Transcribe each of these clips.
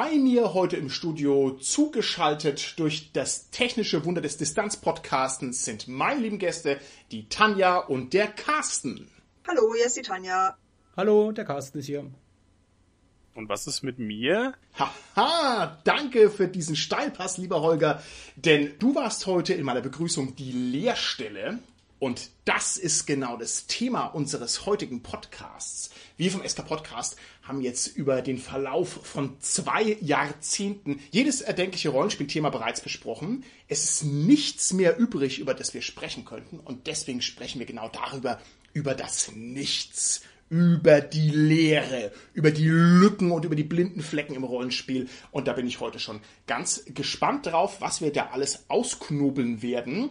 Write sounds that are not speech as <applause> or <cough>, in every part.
Bei mir heute im Studio zugeschaltet durch das technische Wunder des Distanzpodcastens sind meine lieben Gäste, die Tanja und der Carsten. Hallo, hier ist die Tanja. Hallo, der Carsten ist hier. Und was ist mit mir? Haha, danke für diesen Steilpass, lieber Holger, denn du warst heute in meiner Begrüßung die Lehrstelle und das ist genau das Thema unseres heutigen Podcasts. Wir vom SK Podcast haben jetzt über den Verlauf von zwei Jahrzehnten jedes erdenkliche Rollenspielthema bereits besprochen. Es ist nichts mehr übrig, über das wir sprechen könnten. Und deswegen sprechen wir genau darüber, über das Nichts, über die Leere, über die Lücken und über die blinden Flecken im Rollenspiel. Und da bin ich heute schon ganz gespannt drauf, was wir da alles ausknobeln werden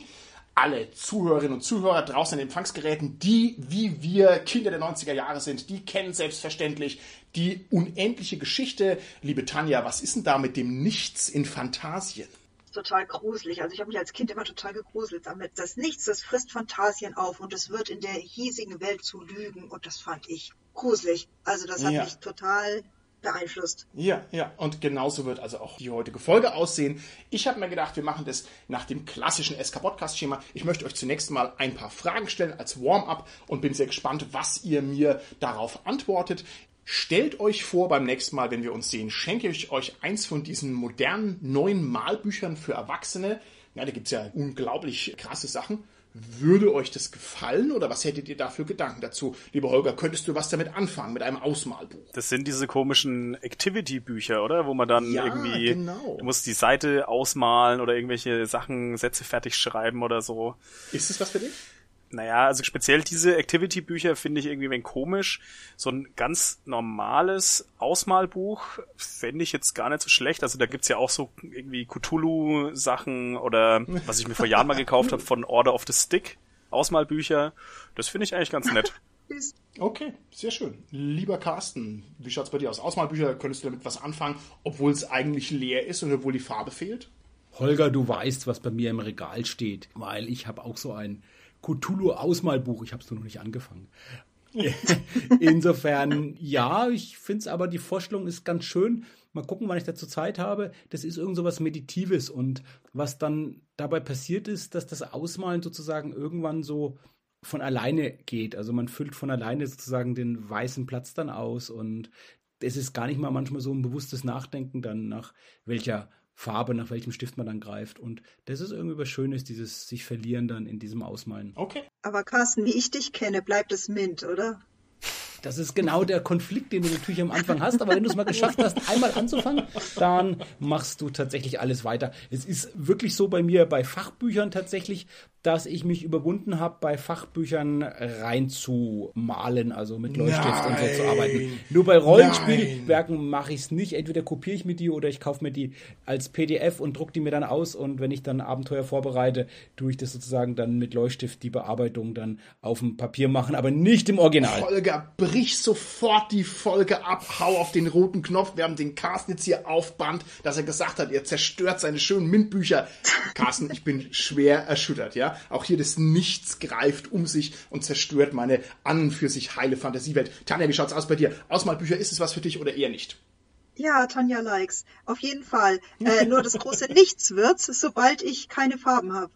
alle Zuhörerinnen und Zuhörer draußen an den Empfangsgeräten, die wie wir Kinder der 90er Jahre sind, die kennen selbstverständlich die unendliche Geschichte. Liebe Tanja, was ist denn da mit dem Nichts in Phantasien? Total gruselig. Also ich habe mich als Kind immer total gegruselt damit. Das Nichts, das frisst Fantasien auf und es wird in der hiesigen Welt zu lügen und das fand ich gruselig. Also das hat ja. mich total beeinflusst. Ja, ja, und genauso wird also auch die heutige Folge aussehen. Ich habe mir gedacht, wir machen das nach dem klassischen SK-Podcast-Schema. Ich möchte euch zunächst mal ein paar Fragen stellen als Warm-up und bin sehr gespannt, was ihr mir darauf antwortet. Stellt euch vor, beim nächsten Mal, wenn wir uns sehen, schenke ich euch eins von diesen modernen neuen Malbüchern für Erwachsene. Ja, da gibt es ja unglaublich krasse Sachen. Würde euch das gefallen oder was hättet ihr da für Gedanken dazu? Lieber Holger, könntest du was damit anfangen, mit einem Ausmalbuch? Das sind diese komischen Activity-Bücher, oder? Wo man dann ja, irgendwie, genau. du musst die Seite ausmalen oder irgendwelche Sachen, Sätze fertig schreiben oder so. Ist das was für dich? Naja, also speziell diese Activity-Bücher finde ich irgendwie ein wenig komisch. So ein ganz normales Ausmalbuch fände ich jetzt gar nicht so schlecht. Also da gibt's ja auch so irgendwie Cthulhu-Sachen oder was ich mir vor Jahren mal gekauft habe von Order of the Stick, Ausmalbücher. Das finde ich eigentlich ganz nett. Okay, sehr schön. Lieber Carsten, wie schaut's bei dir aus? Ausmalbücher, könntest du damit was anfangen, obwohl es eigentlich leer ist und obwohl die Farbe fehlt? Holger, du weißt, was bei mir im Regal steht, weil ich habe auch so ein Cthulhu-Ausmalbuch. Ich habe es nur noch nicht angefangen. <laughs> Insofern, ja, ich finde es aber, die Vorstellung ist ganz schön. Mal gucken, wann ich dazu Zeit habe. Das ist irgend so was Meditives. Und was dann dabei passiert ist, dass das Ausmalen sozusagen irgendwann so von alleine geht. Also man füllt von alleine sozusagen den weißen Platz dann aus und es ist gar nicht mal manchmal so ein bewusstes Nachdenken dann nach welcher Farbe, nach welchem Stift man dann greift. Und das ist irgendwie was Schönes, dieses sich verlieren dann in diesem Ausmalen. Okay. Aber Carsten, wie ich dich kenne, bleibt es Mint, oder? Das ist genau der Konflikt, den du natürlich am Anfang hast. Aber wenn du es mal geschafft hast, einmal anzufangen, dann machst du tatsächlich alles weiter. Es ist wirklich so bei mir bei Fachbüchern tatsächlich, dass ich mich überwunden habe, bei Fachbüchern reinzumalen, also mit Leuchtstift und so zu arbeiten. Nur bei Rollenspielwerken mache ich es nicht. Entweder kopiere ich mir die oder ich kaufe mir die als PDF und drucke die mir dann aus. Und wenn ich dann Abenteuer vorbereite, tue ich das sozusagen dann mit Leuchtstift die Bearbeitung dann auf dem Papier machen, aber nicht im Original. Holger, brich sofort die Folge ab, hau auf den roten Knopf. Wir haben den Carsten jetzt hier aufband, dass er gesagt hat, er zerstört seine schönen MINT-Bücher. Carsten, ich bin schwer erschüttert, ja. Auch hier das Nichts greift um sich und zerstört meine an für sich heile Fantasiewelt. Tanja, wie schaut's aus bei dir? Ausmalbücher, ist es was für dich oder eher nicht? Ja, Tanja likes. Auf jeden Fall. Äh, nur das große Nichts wird's, sobald ich keine Farben habe.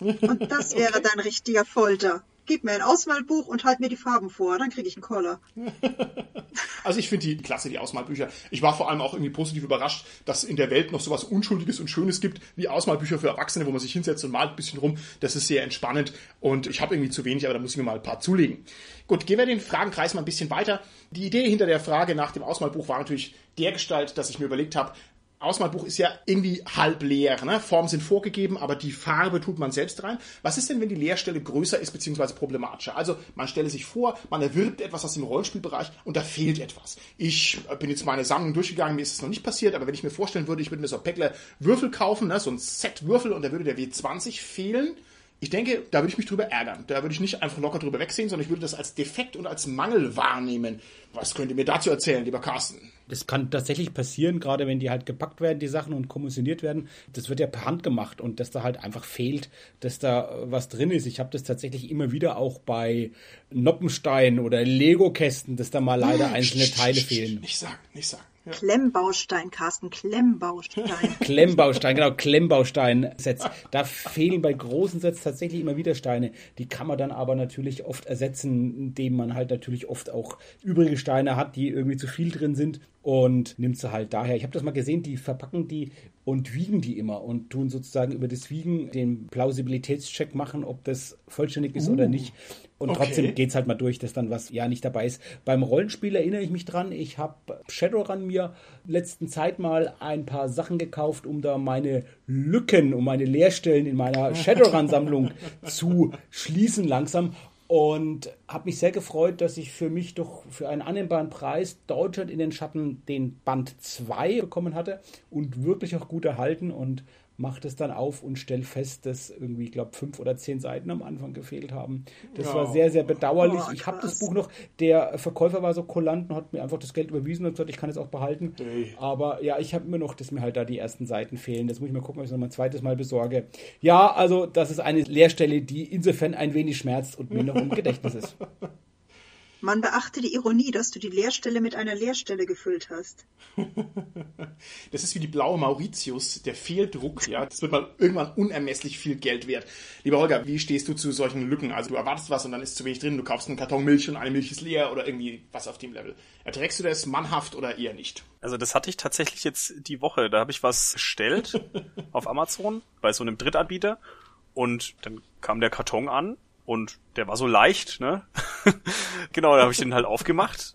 Und das wäre okay. dann richtiger Folter gib mir ein Ausmalbuch und halt mir die Farben vor, dann kriege ich einen Koller. <laughs> also ich finde die klasse, die Ausmalbücher. Ich war vor allem auch irgendwie positiv überrascht, dass in der Welt noch sowas Unschuldiges und Schönes gibt, wie Ausmalbücher für Erwachsene, wo man sich hinsetzt und malt ein bisschen rum. Das ist sehr entspannend und ich habe irgendwie zu wenig, aber da muss ich mir mal ein paar zulegen. Gut, gehen wir den Fragenkreis mal ein bisschen weiter. Die Idee hinter der Frage nach dem Ausmalbuch war natürlich der Gestalt, dass ich mir überlegt habe, Ausmalbuch ist ja irgendwie halb leer. Ne? Formen sind vorgegeben, aber die Farbe tut man selbst rein. Was ist denn, wenn die Leerstelle größer ist bzw. problematischer? Also man stelle sich vor, man erwirbt etwas aus dem Rollenspielbereich und da fehlt etwas. Ich bin jetzt meine Sammlung durchgegangen, mir ist es noch nicht passiert, aber wenn ich mir vorstellen würde, ich würde mir so Päckler Würfel kaufen, ne? so ein Set Würfel und da würde der W20 fehlen, Ich denke, da würde ich mich drüber ärgern. Da würde ich nicht einfach locker drüber wegsehen, sondern ich würde das als Defekt und als Mangel wahrnehmen. Was könnt ihr mir dazu erzählen, lieber Carsten? Das kann tatsächlich passieren, gerade wenn die halt gepackt werden, die Sachen und kommissioniert werden. Das wird ja per Hand gemacht und dass da halt einfach fehlt, dass da was drin ist. Ich habe das tatsächlich immer wieder auch bei Noppenstein oder Lego-Kästen, dass da mal leider einzelne Teile fehlen. Nicht sagen, nicht sagen. Ja. Klemmbaustein, Carsten, Klemmbaustein. <laughs> Klemmbaustein, genau, Klemmbaustein-Sets. Da fehlen bei großen Sets tatsächlich immer wieder Steine. Die kann man dann aber natürlich oft ersetzen, indem man halt natürlich oft auch übrige Steine hat, die irgendwie zu viel drin sind und nimmt sie halt daher. Ich habe das mal gesehen, die verpacken die und wiegen die immer und tun sozusagen über das Wiegen den Plausibilitätscheck machen, ob das vollständig ist uh, oder nicht. Und okay. trotzdem geht's halt mal durch, dass dann was ja nicht dabei ist. Beim Rollenspiel erinnere ich mich dran, ich habe Shadowrun mir letzten Zeit mal ein paar Sachen gekauft, um da meine Lücken, um meine Leerstellen in meiner <laughs> Shadowrun-Sammlung zu schließen langsam und habe mich sehr gefreut, dass ich für mich doch für einen annehmbaren Preis Deutschland in den Schatten den Band 2 bekommen hatte und wirklich auch gut erhalten und macht es dann auf und stellt fest, dass irgendwie, ich glaube, fünf oder zehn Seiten am Anfang gefehlt haben. Das ja. war sehr, sehr bedauerlich. Oh, ich habe das Buch noch, der Verkäufer war so kulant und hat mir einfach das Geld überwiesen und gesagt, ich kann es auch behalten. Hey. Aber ja, ich habe immer noch, dass mir halt da die ersten Seiten fehlen. Das muss ich mal gucken, ob ich es noch mal ein zweites Mal besorge. Ja, also das ist eine Leerstelle, die insofern ein wenig schmerzt und mir noch im Gedächtnis ist. <laughs> Man beachte die Ironie, dass du die Leerstelle mit einer Leerstelle gefüllt hast. <laughs> das ist wie die blaue Mauritius, der Fehldruck, ja. Das wird mal irgendwann unermesslich viel Geld wert. Lieber Holger, wie stehst du zu solchen Lücken? Also du erwartest was und dann ist zu wenig drin, du kaufst einen Karton Milch und eine Milch ist leer oder irgendwie was auf dem Level. Erträgst du das mannhaft oder eher nicht? Also das hatte ich tatsächlich jetzt die Woche. Da habe ich was bestellt <laughs> auf Amazon bei so einem Drittanbieter und dann kam der Karton an und der war so leicht, ne? <laughs> genau, da habe ich den halt aufgemacht.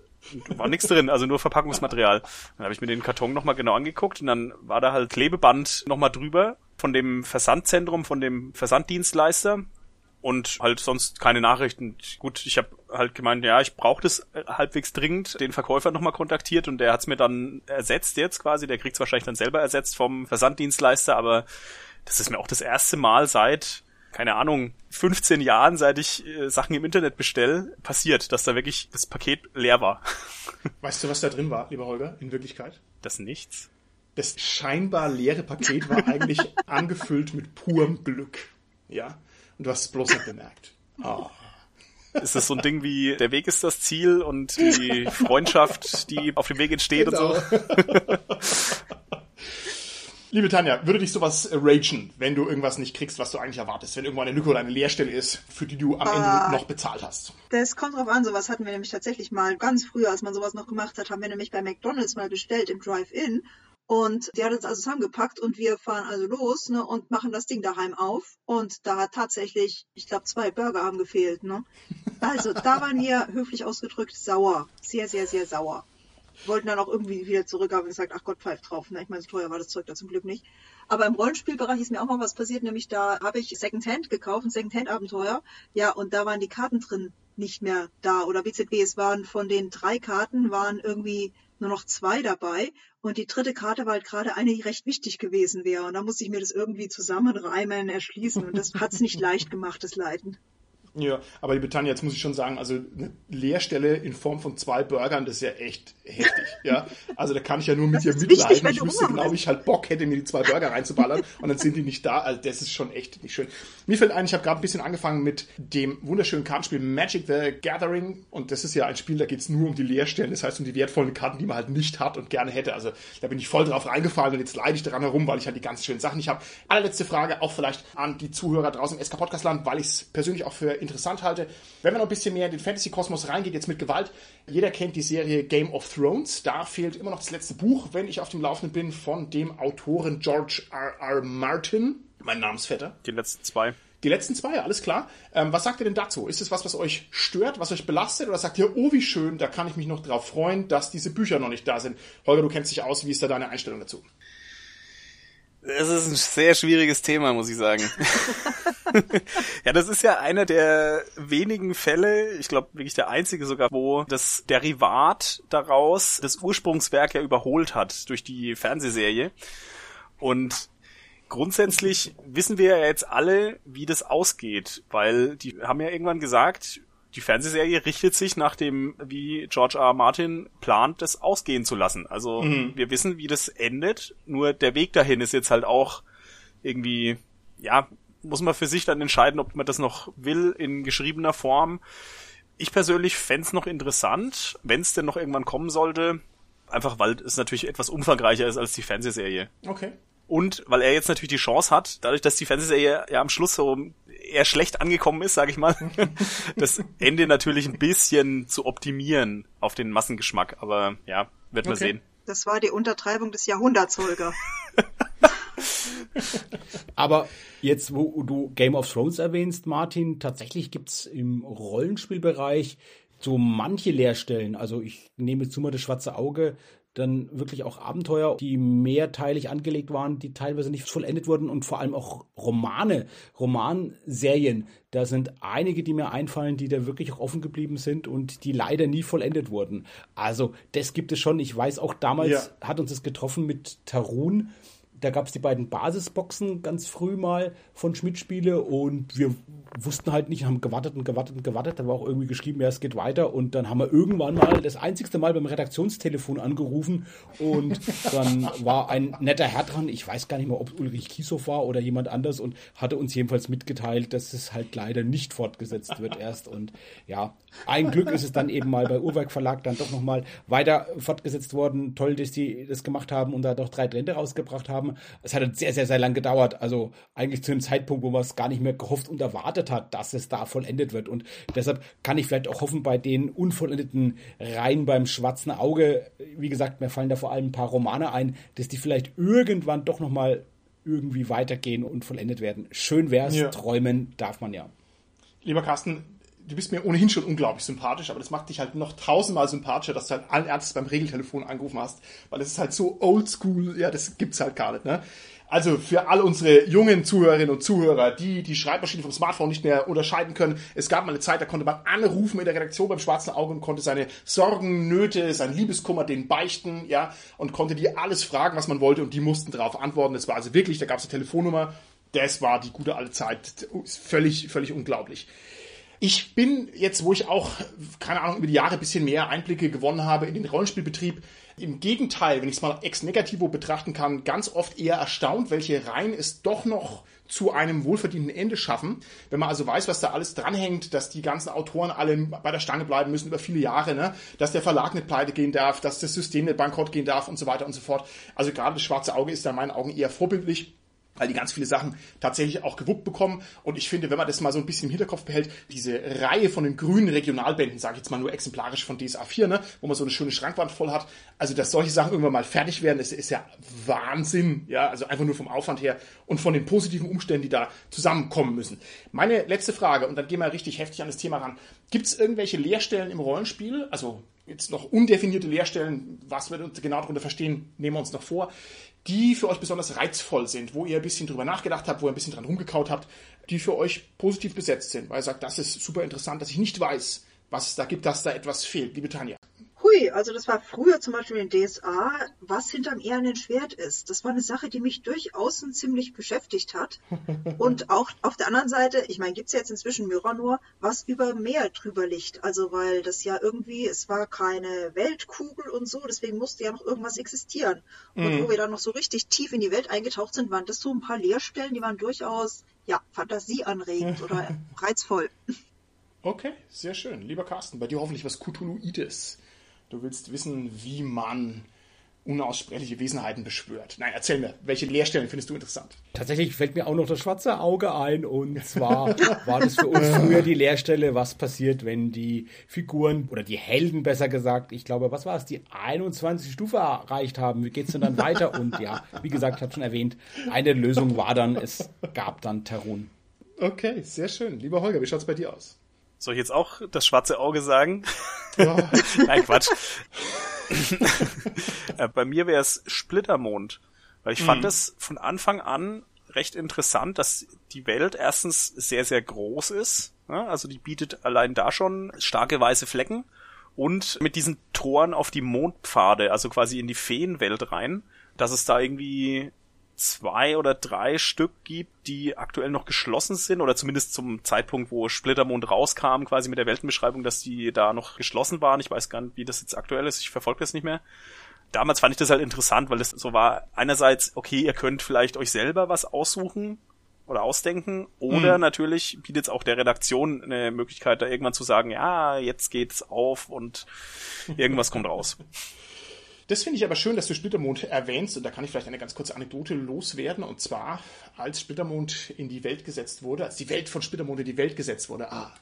War nichts drin, also nur Verpackungsmaterial. Dann habe ich mir den Karton nochmal genau angeguckt und dann war da halt Klebeband nochmal drüber von dem Versandzentrum, von dem Versanddienstleister und halt sonst keine Nachrichten. Gut, ich habe halt gemeint, ja, ich brauche das halbwegs dringend, den Verkäufer nochmal kontaktiert und der hat's mir dann ersetzt jetzt quasi. Der kriegt's wahrscheinlich dann selber ersetzt vom Versanddienstleister, aber das ist mir auch das erste Mal seit keine Ahnung, 15 Jahren, seit ich äh, Sachen im Internet bestelle, passiert, dass da wirklich das Paket leer war. <laughs> Weißt du, was da drin war, lieber Holger, in Wirklichkeit? Das nichts. Das scheinbar leere Paket war eigentlich <laughs> angefüllt mit purem Glück. Ja? Und du hast es bloß nicht bemerkt. Oh. Ist das so ein Ding wie der Weg ist das Ziel und die Freundschaft, die auf dem Weg entsteht genau. und so? <laughs> Liebe Tanja, würde dich sowas ragen, wenn du irgendwas nicht kriegst, was du eigentlich erwartest, wenn irgendwo eine Lücke oder eine Leerstelle ist, für die du am uh, Ende ah. noch bezahlt hast? Das kommt drauf an, sowas hatten wir nämlich tatsächlich mal ganz früher, als man sowas noch gemacht hat, haben wir nämlich bei McDonalds mal bestellt im Drive-In und die hat uns also zusammengepackt und wir fahren also los ne, und machen das Ding daheim auf. Und da hat tatsächlich, ich glaube, zwei Burger haben gefehlt. Ne? Also da waren wir höflich ausgedrückt sauer. Sehr, sehr, sehr sauer wollten dann auch irgendwie wieder zurück, haben gesagt, ach Gott, pfeift drauf. Na, ich meine, so teuer war das Zeug da zum Glück nicht. Aber im Rollenspielbereich ist mir auch mal was passiert, nämlich da habe ich Secondhand gekauft, ein Secondhand-Abenteuer. Ja, und da waren die Karten drin nicht mehr da. Oder BZB, es waren von den drei Karten, waren irgendwie nur noch zwei dabei. Und die dritte Karte war halt gerade eine, die recht wichtig gewesen wäre. Und da musste ich mir das irgendwie zusammenreimen, erschließen. Und das hat es nicht <laughs> leicht gemacht, das Leiden. Ja, aber die Britannia, jetzt muss ich schon sagen, also eine Leerstelle in Form von zwei Burgern, das ist ja echt heftig, <laughs> ja. Also da kann ich ja nur mit dir mitleiden. ich wüsste genau, ich halt Bock hätte, mir die zwei Burger reinzuballern und dann sind die nicht da. Also das ist schon echt nicht schön. Mir fällt ein, ich habe gerade ein bisschen angefangen mit dem wunderschönen Kartenspiel Magic the Gathering und das ist ja ein Spiel, da geht es nur um die Leerstellen, das heißt um die wertvollen Karten, die man halt nicht hat und gerne hätte. Also da bin ich voll drauf reingefallen und jetzt leide ich daran herum, weil ich halt die ganz schönen Sachen nicht habe. Allerletzte Frage, auch vielleicht an die Zuhörer draußen im SK Podcast Land, weil ich es persönlich auch für interessant halte. Wenn man noch ein bisschen mehr in den Fantasy-Kosmos reingeht, jetzt mit Gewalt, jeder kennt die Serie Game of Thrones. Da fehlt immer noch das letzte Buch, wenn ich auf dem Laufenden bin, von dem Autoren George R. R. Martin, mein Namensvetter. Die letzten zwei. Die letzten zwei, alles klar. Ähm, was sagt ihr denn dazu? Ist es was, was euch stört, was euch belastet? Oder sagt ihr, oh, wie schön, da kann ich mich noch drauf freuen, dass diese Bücher noch nicht da sind? Holger, du kennst dich aus. Wie ist da deine Einstellung dazu? Es ist ein sehr schwieriges Thema, muss ich sagen. <laughs> <laughs> ja, das ist ja einer der wenigen Fälle, ich glaube wirklich der einzige sogar, wo das Derivat daraus das Ursprungswerk ja überholt hat durch die Fernsehserie. Und grundsätzlich wissen wir ja jetzt alle, wie das ausgeht, weil die haben ja irgendwann gesagt, die Fernsehserie richtet sich nach dem, wie George R. R. Martin plant, das ausgehen zu lassen. Also mhm. wir wissen, wie das endet, nur der Weg dahin ist jetzt halt auch irgendwie, ja, muss man für sich dann entscheiden, ob man das noch will in geschriebener Form. Ich persönlich fände noch interessant, wenn es denn noch irgendwann kommen sollte, einfach weil es natürlich etwas umfangreicher ist als die Fernsehserie. Okay. Und weil er jetzt natürlich die Chance hat, dadurch, dass die Fernsehserie ja am Schluss so eher schlecht angekommen ist, sage ich mal, <laughs> das Ende natürlich ein bisschen zu optimieren auf den Massengeschmack. Aber ja, wird man sehen. Das war die Untertreibung des Jahrhunderts, Holger. <laughs> Aber jetzt, wo du Game of Thrones erwähnst, Martin, tatsächlich gibt's im Rollenspielbereich so manche Leerstellen. Also ich nehme zu mal das schwarze Auge, dann wirklich auch Abenteuer, die mehrteilig angelegt waren, die teilweise nicht vollendet wurden und vor allem auch Romane, Romanserien. Da sind einige, die mir einfallen, die da wirklich auch offen geblieben sind und die leider nie vollendet wurden. Also das gibt es schon. Ich weiß auch damals ja. hat uns das getroffen mit Tarun da gab es die beiden Basisboxen ganz früh mal von Schmidt-Spiele und wir wussten halt nicht, haben gewartet und gewartet und gewartet. Da war auch irgendwie geschrieben, ja, es geht weiter. Und dann haben wir irgendwann mal das einzigste Mal beim Redaktionstelefon angerufen und <laughs> dann war ein netter Herr dran. Ich weiß gar nicht mehr, ob Ulrich Kiesow war oder jemand anders und hatte uns jedenfalls mitgeteilt, dass es halt leider nicht fortgesetzt wird <laughs> erst. Und ja, ein Glück ist es dann eben mal bei Uhrwerk Verlag dann doch nochmal weiter fortgesetzt worden. Toll, dass die das gemacht haben und da doch drei Trände rausgebracht haben. Es hat sehr, sehr, sehr lang gedauert. Also eigentlich zu einem Zeitpunkt, wo man es gar nicht mehr gehofft und erwartet hat, dass es da vollendet wird. Und deshalb kann ich vielleicht auch hoffen, bei den unvollendeten Reihen beim schwarzen Auge, wie gesagt, mir fallen da vor allem ein paar Romane ein, dass die vielleicht irgendwann doch nochmal irgendwie weitergehen und vollendet werden. Schön wär's, ja. träumen darf man ja. Lieber Carsten, du bist mir ohnehin schon unglaublich sympathisch, aber das macht dich halt noch tausendmal sympathischer, dass du halt allen Ernstes beim Regeltelefon angerufen hast, weil es ist halt so oldschool, ja, das gibt's halt gar nicht, ne? Also für all unsere jungen Zuhörerinnen und Zuhörer, die die Schreibmaschine vom Smartphone nicht mehr unterscheiden können, es gab mal eine Zeit, da konnte man anrufen in der Redaktion beim Schwarzen Auge und konnte seine Sorgen, Nöte, sein Liebeskummer denen beichten, ja, und konnte die alles fragen, was man wollte und die mussten darauf antworten. Das war also wirklich, da gab es eine Telefonnummer, das war die gute alte Zeit, völlig, völlig unglaublich. Ich bin jetzt, wo ich auch, keine Ahnung, über die Jahre ein bisschen mehr Einblicke gewonnen habe in den Rollenspielbetrieb, im Gegenteil, wenn ich es mal ex negativo betrachten kann, ganz oft eher erstaunt, welche Reihen es doch noch zu einem wohlverdienten Ende schaffen. Wenn man also weiß, was da alles dranhängt, dass die ganzen Autoren alle bei der Stange bleiben müssen über viele Jahre, ne? dass der Verlag nicht pleite gehen darf, dass das System nicht bankrott gehen darf und so weiter und so fort. Also gerade das schwarze Auge ist da in meinen Augen eher vorbildlich weil die ganz viele Sachen tatsächlich auch gewuppt bekommen. Und ich finde, wenn man das mal so ein bisschen im Hinterkopf behält, diese Reihe von den grünen Regionalbänden, sage ich jetzt mal nur exemplarisch von DSA 4, ne, wo man so eine schöne Schrankwand voll hat, also dass solche Sachen irgendwann mal fertig werden, ist, ist ja Wahnsinn. Ja, also einfach nur vom Aufwand her und von den positiven Umständen, die da zusammenkommen müssen. Meine letzte Frage, und dann gehen wir richtig heftig an das Thema ran. Gibt es irgendwelche Leerstellen im Rollenspiel? Also jetzt noch undefinierte Leerstellen, was wir genau darunter verstehen, nehmen wir uns noch vor, die für euch besonders reizvoll sind, wo ihr ein bisschen drüber nachgedacht habt, wo ihr ein bisschen dran rumgekaut habt, die für euch positiv besetzt sind, weil ihr sagt, das ist super interessant, dass ich nicht weiß, was es da gibt, dass da etwas fehlt. Liebe Tanja. Hui, also das war früher zum Beispiel in DSA, was hinterm ehernen Schwert ist. Das war eine Sache, die mich durchaus ziemlich beschäftigt hat. <laughs> Und auch auf der anderen Seite, ich meine, gibt's jetzt inzwischen Myranor, was über Meer drüber liegt. Also weil das ja irgendwie, es war keine Weltkugel und so, deswegen musste ja noch irgendwas existieren. Und mhm. wo wir dann noch so richtig tief in die Welt eingetaucht sind, waren das so ein paar Leerstellen, die waren durchaus, ja, fantasieanregend oder <laughs> reizvoll. Okay, sehr schön. Lieber Carsten, bei dir hoffentlich was Cthulhuides. Du willst wissen, wie man unaussprechliche Wesenheiten beschwört. Nein, erzähl mir, welche Lehrstellen findest du interessant? Tatsächlich fällt mir auch noch das schwarze Auge ein und zwar <laughs> war das für uns früher die Lehrstelle, was passiert, wenn die Figuren oder die Helden besser gesagt, ich glaube, was war es, die 21 Stufe erreicht haben, wie geht's denn dann weiter? Und ja, wie gesagt, ich habe schon erwähnt, eine Lösung war dann, es gab dann Terun. Okay, sehr schön. Lieber Holger, wie schaut's bei dir aus? Soll ich jetzt auch das schwarze Auge sagen? Ja. <laughs> Nein, Quatsch. <laughs> Äh, bei mir wäre es Splittermond. Weil ich mhm. fand es von Anfang an recht interessant, dass die Welt erstens sehr, sehr groß ist. Also die bietet allein da schon starke weiße Flecken. Und mit diesen Toren auf die Mondpfade, also quasi in die Feenwelt rein, dass es da irgendwie zwei oder drei Stück gibt, die aktuell noch geschlossen sind oder zumindest zum Zeitpunkt, wo Splittermond rauskam, quasi mit der Weltenbeschreibung, dass die da noch geschlossen waren. Ich weiß gar nicht, wie das jetzt aktuell ist. Ich verfolge das nicht mehr. Damals fand ich das halt interessant, weil es so war, einerseits, okay, ihr könnt vielleicht euch selber was aussuchen oder ausdenken oder mhm. natürlich bietet es auch der Redaktion eine Möglichkeit, da irgendwann zu sagen, ja, jetzt geht's auf und irgendwas kommt raus. <laughs> Das finde ich aber schön, dass du Splittermond erwähnst und da kann ich vielleicht eine ganz kurze Anekdote loswerden und zwar, als Splittermond in die Welt gesetzt wurde, als die Welt von Splittermond in die Welt gesetzt wurde, ah,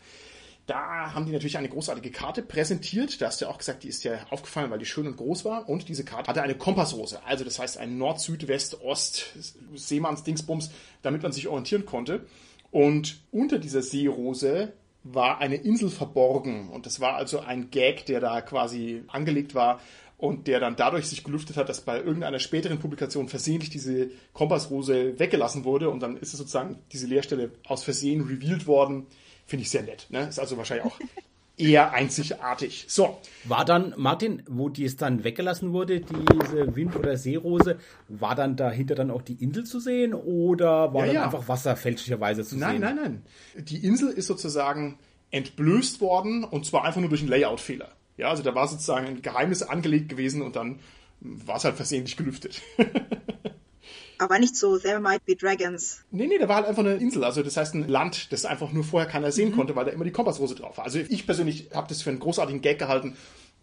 da haben die natürlich eine großartige Karte präsentiert. Da hast du ja auch gesagt, die ist ja aufgefallen, weil die schön und groß war. Und diese Karte hatte eine Kompassrose. Also das heißt ein Nord, Süd, West, Ost, Seemanns, Dingsbums, damit man sich orientieren konnte. Und unter dieser Seerose war eine Insel verborgen. Und das war also ein Gag, der da quasi angelegt war, und der dann dadurch sich gelüftet hat, dass bei irgendeiner späteren Publikation versehentlich diese Kompassrose weggelassen wurde und dann ist es sozusagen diese Leerstelle aus Versehen revealed worden. Finde ich sehr nett. Ne? Ist also wahrscheinlich auch <laughs> eher einzigartig. So. War dann, Martin, wo die es dann weggelassen wurde, diese Wind- oder Seerose, war dann dahinter dann auch die Insel zu sehen oder war ja, dann ja. einfach Wasser fälschlicherweise zu nein, sehen? Nein, nein, nein. Die Insel ist sozusagen entblößt worden und zwar einfach nur durch einen Layout-Fehler. Ja, also da war sozusagen ein Geheimnis angelegt gewesen und dann war es halt versehentlich gelüftet. <laughs> Aber nicht so, there might be dragons. Nee, nee, da war halt einfach eine Insel. Also das heißt ein Land, das einfach nur vorher keiner sehen mhm. konnte, weil da immer die Kompassrose drauf war. Also ich persönlich habe das für einen großartigen Gag gehalten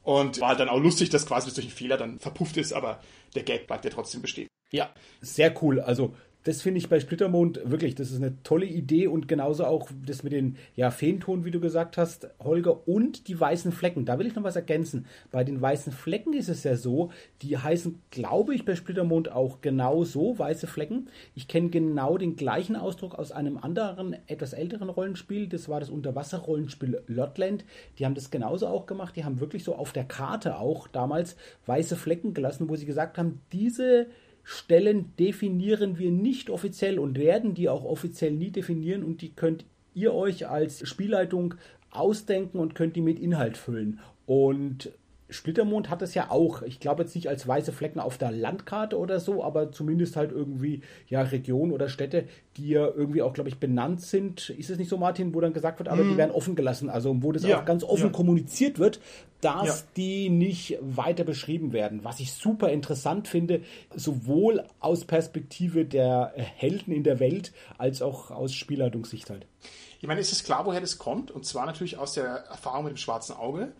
und war halt dann auch lustig, dass quasi durch einen Fehler dann verpufft ist, aber der Gag bleibt ja trotzdem bestehen. Ja. Sehr cool. Also das finde ich bei Splittermond wirklich, das ist eine tolle Idee und genauso auch das mit den ja, Feenton, wie du gesagt hast, Holger, und die weißen Flecken. Da will ich noch was ergänzen. Bei den weißen Flecken ist es ja so, die heißen, glaube ich, bei Splittermond auch genau so, weiße Flecken. Ich kenne genau den gleichen Ausdruck aus einem anderen, etwas älteren Rollenspiel. Das war das Unterwasserrollenspiel Lotland. Die haben das genauso auch gemacht. Die haben wirklich so auf der Karte auch damals weiße Flecken gelassen, wo sie gesagt haben, diese Stellen definieren wir nicht offiziell und werden die auch offiziell nie definieren und die könnt ihr euch als Spielleitung ausdenken und könnt die mit Inhalt füllen. Und Splittermond hat es ja auch, ich glaube jetzt nicht als weiße Flecken auf der Landkarte oder so, aber zumindest halt irgendwie ja Regionen oder Städte, die ja irgendwie auch, glaube ich, benannt sind. Ist es nicht so, Martin, wo dann gesagt wird, aber mm. die mhm. werden offen gelassen, also wo das ja, auch ganz offen ja. kommuniziert wird, dass ja. die nicht weiter beschrieben werden. Was ich super interessant finde, sowohl aus Perspektive der Helden in der Welt als auch aus Spielleitungssicht halt. Ich meine, ist es klar, woher das kommt? Und zwar natürlich aus der Erfahrung mit dem schwarzen Auge.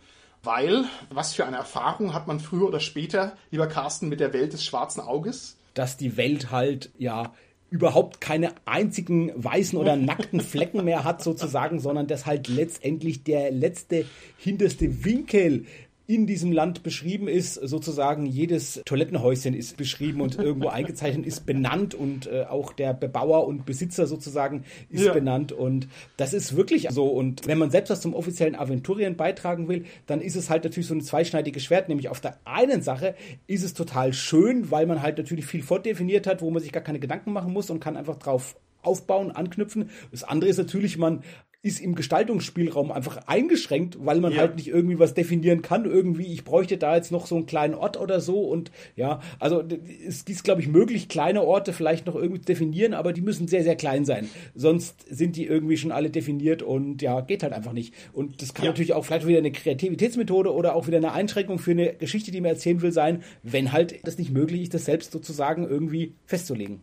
Weil, was für eine Erfahrung hat man früher oder später, lieber Carsten, mit der Welt des schwarzen Auges? Dass die Welt halt, ja, überhaupt keine einzigen weißen oder nackten <laughs> Flecken mehr hat sozusagen, sondern dass halt letztendlich der letzte hinterste Winkel in diesem Land beschrieben ist. Sozusagen jedes Toilettenhäuschen ist beschrieben und irgendwo eingezeichnet, ist benannt und äh, auch der Bebauer und Besitzer sozusagen ist ja. benannt. Und das ist wirklich so. Und wenn man selbst was zum offiziellen Aventurien beitragen will, dann ist es halt natürlich so ein zweischneidiges Schwert. Nämlich auf der einen Sache ist es total schön, weil man halt natürlich viel vordefiniert hat, wo man sich gar keine Gedanken machen muss und kann einfach drauf aufbauen, anknüpfen. Das andere ist natürlich, man ist im Gestaltungsspielraum einfach eingeschränkt, weil man ja. halt nicht irgendwie was definieren kann. Irgendwie, ich bräuchte da jetzt noch so einen kleinen Ort oder so und ja, also es ist, glaube ich, möglich, kleine Orte vielleicht noch irgendwie zu definieren, aber die müssen sehr, sehr klein sein. Sonst sind die irgendwie schon alle definiert und ja, geht halt einfach nicht. Und das kann ja. natürlich auch vielleicht wieder eine Kreativitätsmethode oder auch wieder eine Einschränkung für eine Geschichte, die man erzählen will, sein, wenn halt das nicht möglich ist, das selbst sozusagen irgendwie festzulegen.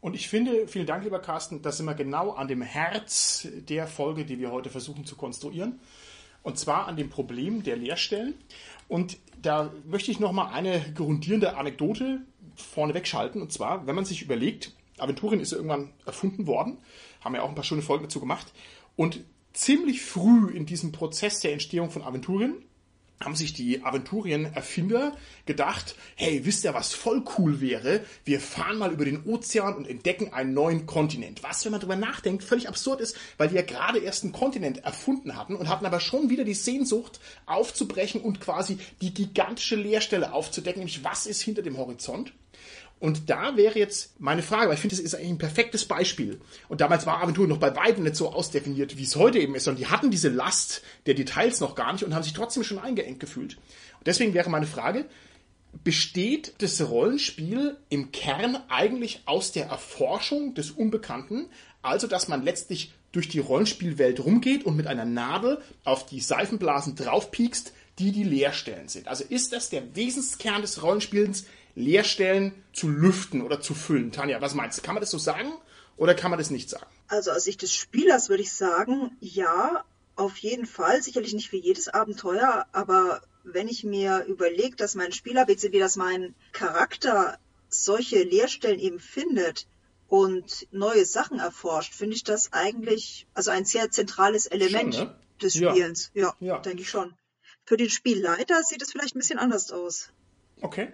Und ich finde, vielen Dank, lieber Carsten, da sind wir genau an dem Herz der Folge, die wir heute versuchen zu konstruieren. Und zwar an dem Problem der Leerstellen. Und da möchte ich nochmal eine grundierende Anekdote vorneweg schalten. Und zwar, wenn man sich überlegt, Aventurien ist ja irgendwann erfunden worden, haben ja auch ein paar schöne Folgen dazu gemacht. Und ziemlich früh in diesem Prozess der Entstehung von Aventurien haben sich die Aventurien-Erfinder gedacht, hey, wisst ihr, was voll cool wäre? Wir fahren mal über den Ozean und entdecken einen neuen Kontinent. Was, wenn man drüber nachdenkt, völlig absurd ist, weil die ja gerade erst einen Kontinent erfunden hatten und hatten aber schon wieder die Sehnsucht aufzubrechen und quasi die gigantische Leerstelle aufzudecken, nämlich was ist hinter dem Horizont? Und da wäre jetzt meine Frage, weil ich finde, das ist eigentlich ein perfektes Beispiel. Und damals war Aventur noch bei weitem nicht so ausdefiniert, wie es heute eben ist, sondern die hatten diese Last der Details noch gar nicht und haben sich trotzdem schon eingeengt gefühlt. Und deswegen wäre meine Frage, besteht das Rollenspiel im Kern eigentlich aus der Erforschung des Unbekannten, also dass man letztlich durch die Rollenspielwelt rumgeht und mit einer Nadel auf die Seifenblasen draufpiekst, die die Leerstellen sind. Also ist das der Wesenskern des Rollenspielens, Leerstellen zu lüften oder zu füllen? Tanja, was meinst du? Kann man das so sagen oder kann man das nicht sagen? Also aus Sicht des Spielers würde ich sagen, ja, auf jeden Fall. Sicherlich nicht für jedes Abenteuer, aber wenn ich mir überlege, dass mein Spieler, wie dass mein Charakter solche Leerstellen eben findet und neue Sachen erforscht, finde ich das eigentlich also ein sehr zentrales Element schon, ne? des Spielens. Ja, ja, ja. denke ich schon. Für den Spielleiter sieht es vielleicht ein bisschen anders aus. Okay.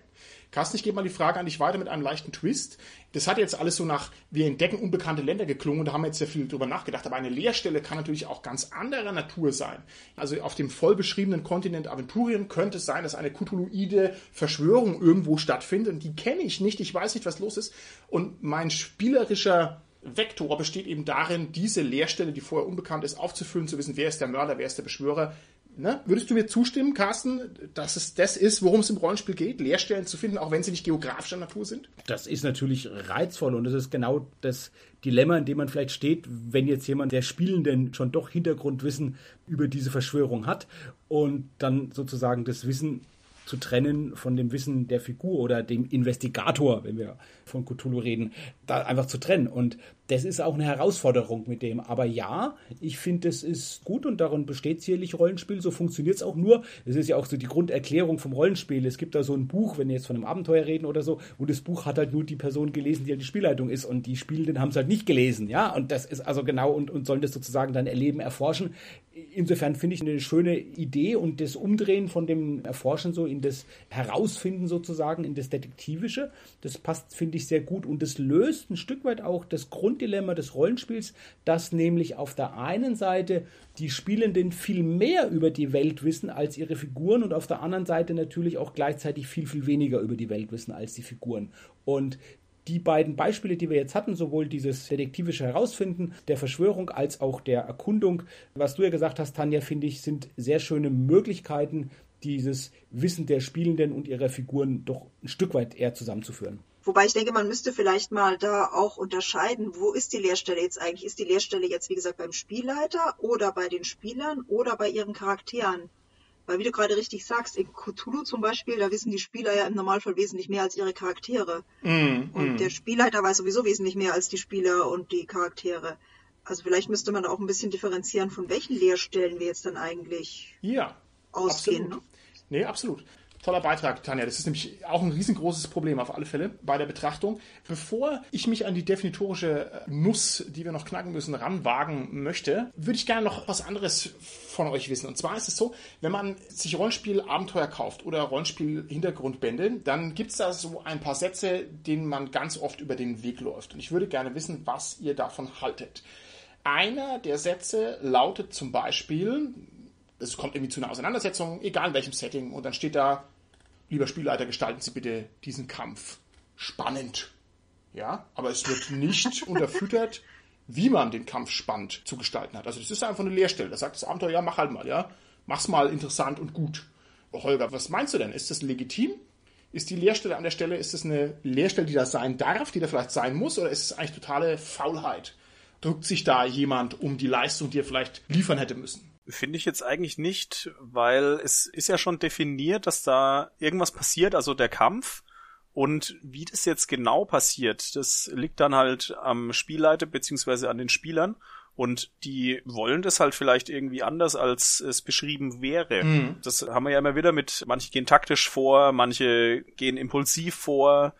Carsten, ich gebe mal die Frage an dich weiter mit einem leichten Twist. Das hat jetzt alles so nach, wir entdecken unbekannte Länder geklungen und da haben wir jetzt sehr viel drüber nachgedacht. Aber eine Leerstelle kann natürlich auch ganz anderer Natur sein. Also auf dem voll beschriebenen Kontinent Aventurien könnte es sein, dass eine Cthulhuide Verschwörung irgendwo stattfindet und die kenne ich nicht. Ich weiß nicht, was los ist. Und mein spielerischer Vektor besteht eben darin, diese Leerstelle, die vorher unbekannt ist, aufzufüllen, zu wissen, wer ist der Mörder, wer ist der Beschwörer, Ne? Würdest du mir zustimmen, Carsten, dass es das ist, worum es im Rollenspiel geht, Leerstellen zu finden, auch wenn sie nicht geografischer Natur sind? Das ist natürlich reizvoll und das ist genau das Dilemma, in dem man vielleicht steht, wenn jetzt jemand der Spielenden schon doch Hintergrundwissen über diese Verschwörung hat und dann sozusagen das Wissen zu trennen von dem Wissen der Figur oder dem Investigator, wenn wir von Cthulhu reden, da einfach zu trennen. Und das ist auch eine Herausforderung mit dem. Aber ja, ich finde, es ist gut und darin besteht sicherlich Rollenspiel. So funktioniert es auch nur. Es ist ja auch so die Grunderklärung vom Rollenspiel. Es gibt da so ein Buch, wenn wir jetzt von einem Abenteuer reden oder so, wo das Buch hat halt nur die Person gelesen, die halt die Spielleitung ist und die Spielenden haben es halt nicht gelesen. Ja, und das ist also genau und, und sollen das sozusagen dann erleben, erforschen. Insofern finde ich eine schöne Idee und das Umdrehen von dem Erforschen so in das Herausfinden sozusagen, in das Detektivische. Das passt, finde ich, sehr gut und das löst ein Stück weit auch das Grund Grunddilemma des Rollenspiels, dass nämlich auf der einen Seite die Spielenden viel mehr über die Welt wissen als ihre Figuren und auf der anderen Seite natürlich auch gleichzeitig viel, viel weniger über die Welt wissen als die Figuren. Und die beiden Beispiele, die wir jetzt hatten, sowohl dieses detektivische Herausfinden der Verschwörung als auch der Erkundung, was du ja gesagt hast, Tanja, finde ich, sind sehr schöne Möglichkeiten, dieses Wissen der Spielenden und ihrer Figuren doch ein Stück weit eher zusammenzuführen. Wobei ich denke, man müsste vielleicht mal da auch unterscheiden, wo ist die Lehrstelle jetzt eigentlich? Ist die Lehrstelle jetzt, wie gesagt, beim Spielleiter oder bei den Spielern oder bei ihren Charakteren? Weil, wie du gerade richtig sagst, in Cthulhu zum Beispiel, da wissen die Spieler ja im Normalfall wesentlich mehr als ihre Charaktere. Mm, und mm. der Spielleiter weiß sowieso wesentlich mehr als die Spieler und die Charaktere. Also vielleicht müsste man auch ein bisschen differenzieren, von welchen Lehrstellen wir jetzt dann eigentlich ja, ausgehen. Absolut. Ne? Nee, absolut. Toller Beitrag, Tanja. Das ist nämlich auch ein riesengroßes Problem auf alle Fälle bei der Betrachtung. Bevor ich mich an die definitorische äh, Nuss, die wir noch knacken müssen, ranwagen möchte, würde ich gerne noch was anderes von euch wissen. Und zwar ist es so, wenn man sich Rollenspiel-Abenteuer kauft oder Rollenspiel-Hintergrundbände, dann gibt es da so ein paar Sätze, denen man ganz oft über den Weg läuft. Und ich würde gerne wissen, was ihr davon haltet. Einer der Sätze lautet zum Beispiel, es kommt irgendwie zu einer Auseinandersetzung, egal in welchem Setting, und dann steht da, lieber Spielleiter, gestalten Sie bitte diesen Kampf spannend. Ja, aber es wird nicht <laughs> unterfüttert, wie man den Kampf spannend zu gestalten hat. Also das ist einfach eine Leerstelle. Da sagt das Abenteuer, ja, mach halt mal, ja. Mach's mal interessant und gut. Oh, Holger, was meinst du denn? Ist das legitim? Ist die Leerstelle an der Stelle, ist das eine Leerstelle, die da sein darf, die da vielleicht sein muss, oder ist es eigentlich totale Faulheit? Drückt sich da jemand um die Leistung, die er vielleicht liefern hätte müssen? Finde ich jetzt eigentlich nicht, weil es ist ja schon definiert, dass da irgendwas passiert, also der Kampf. Und wie das jetzt genau passiert, das liegt dann halt am Spielleiter beziehungsweise an den Spielern. Und die wollen das halt vielleicht irgendwie anders, als es beschrieben wäre. Mhm. Das haben wir ja immer wieder mit, manche gehen taktisch vor, manche gehen impulsiv vor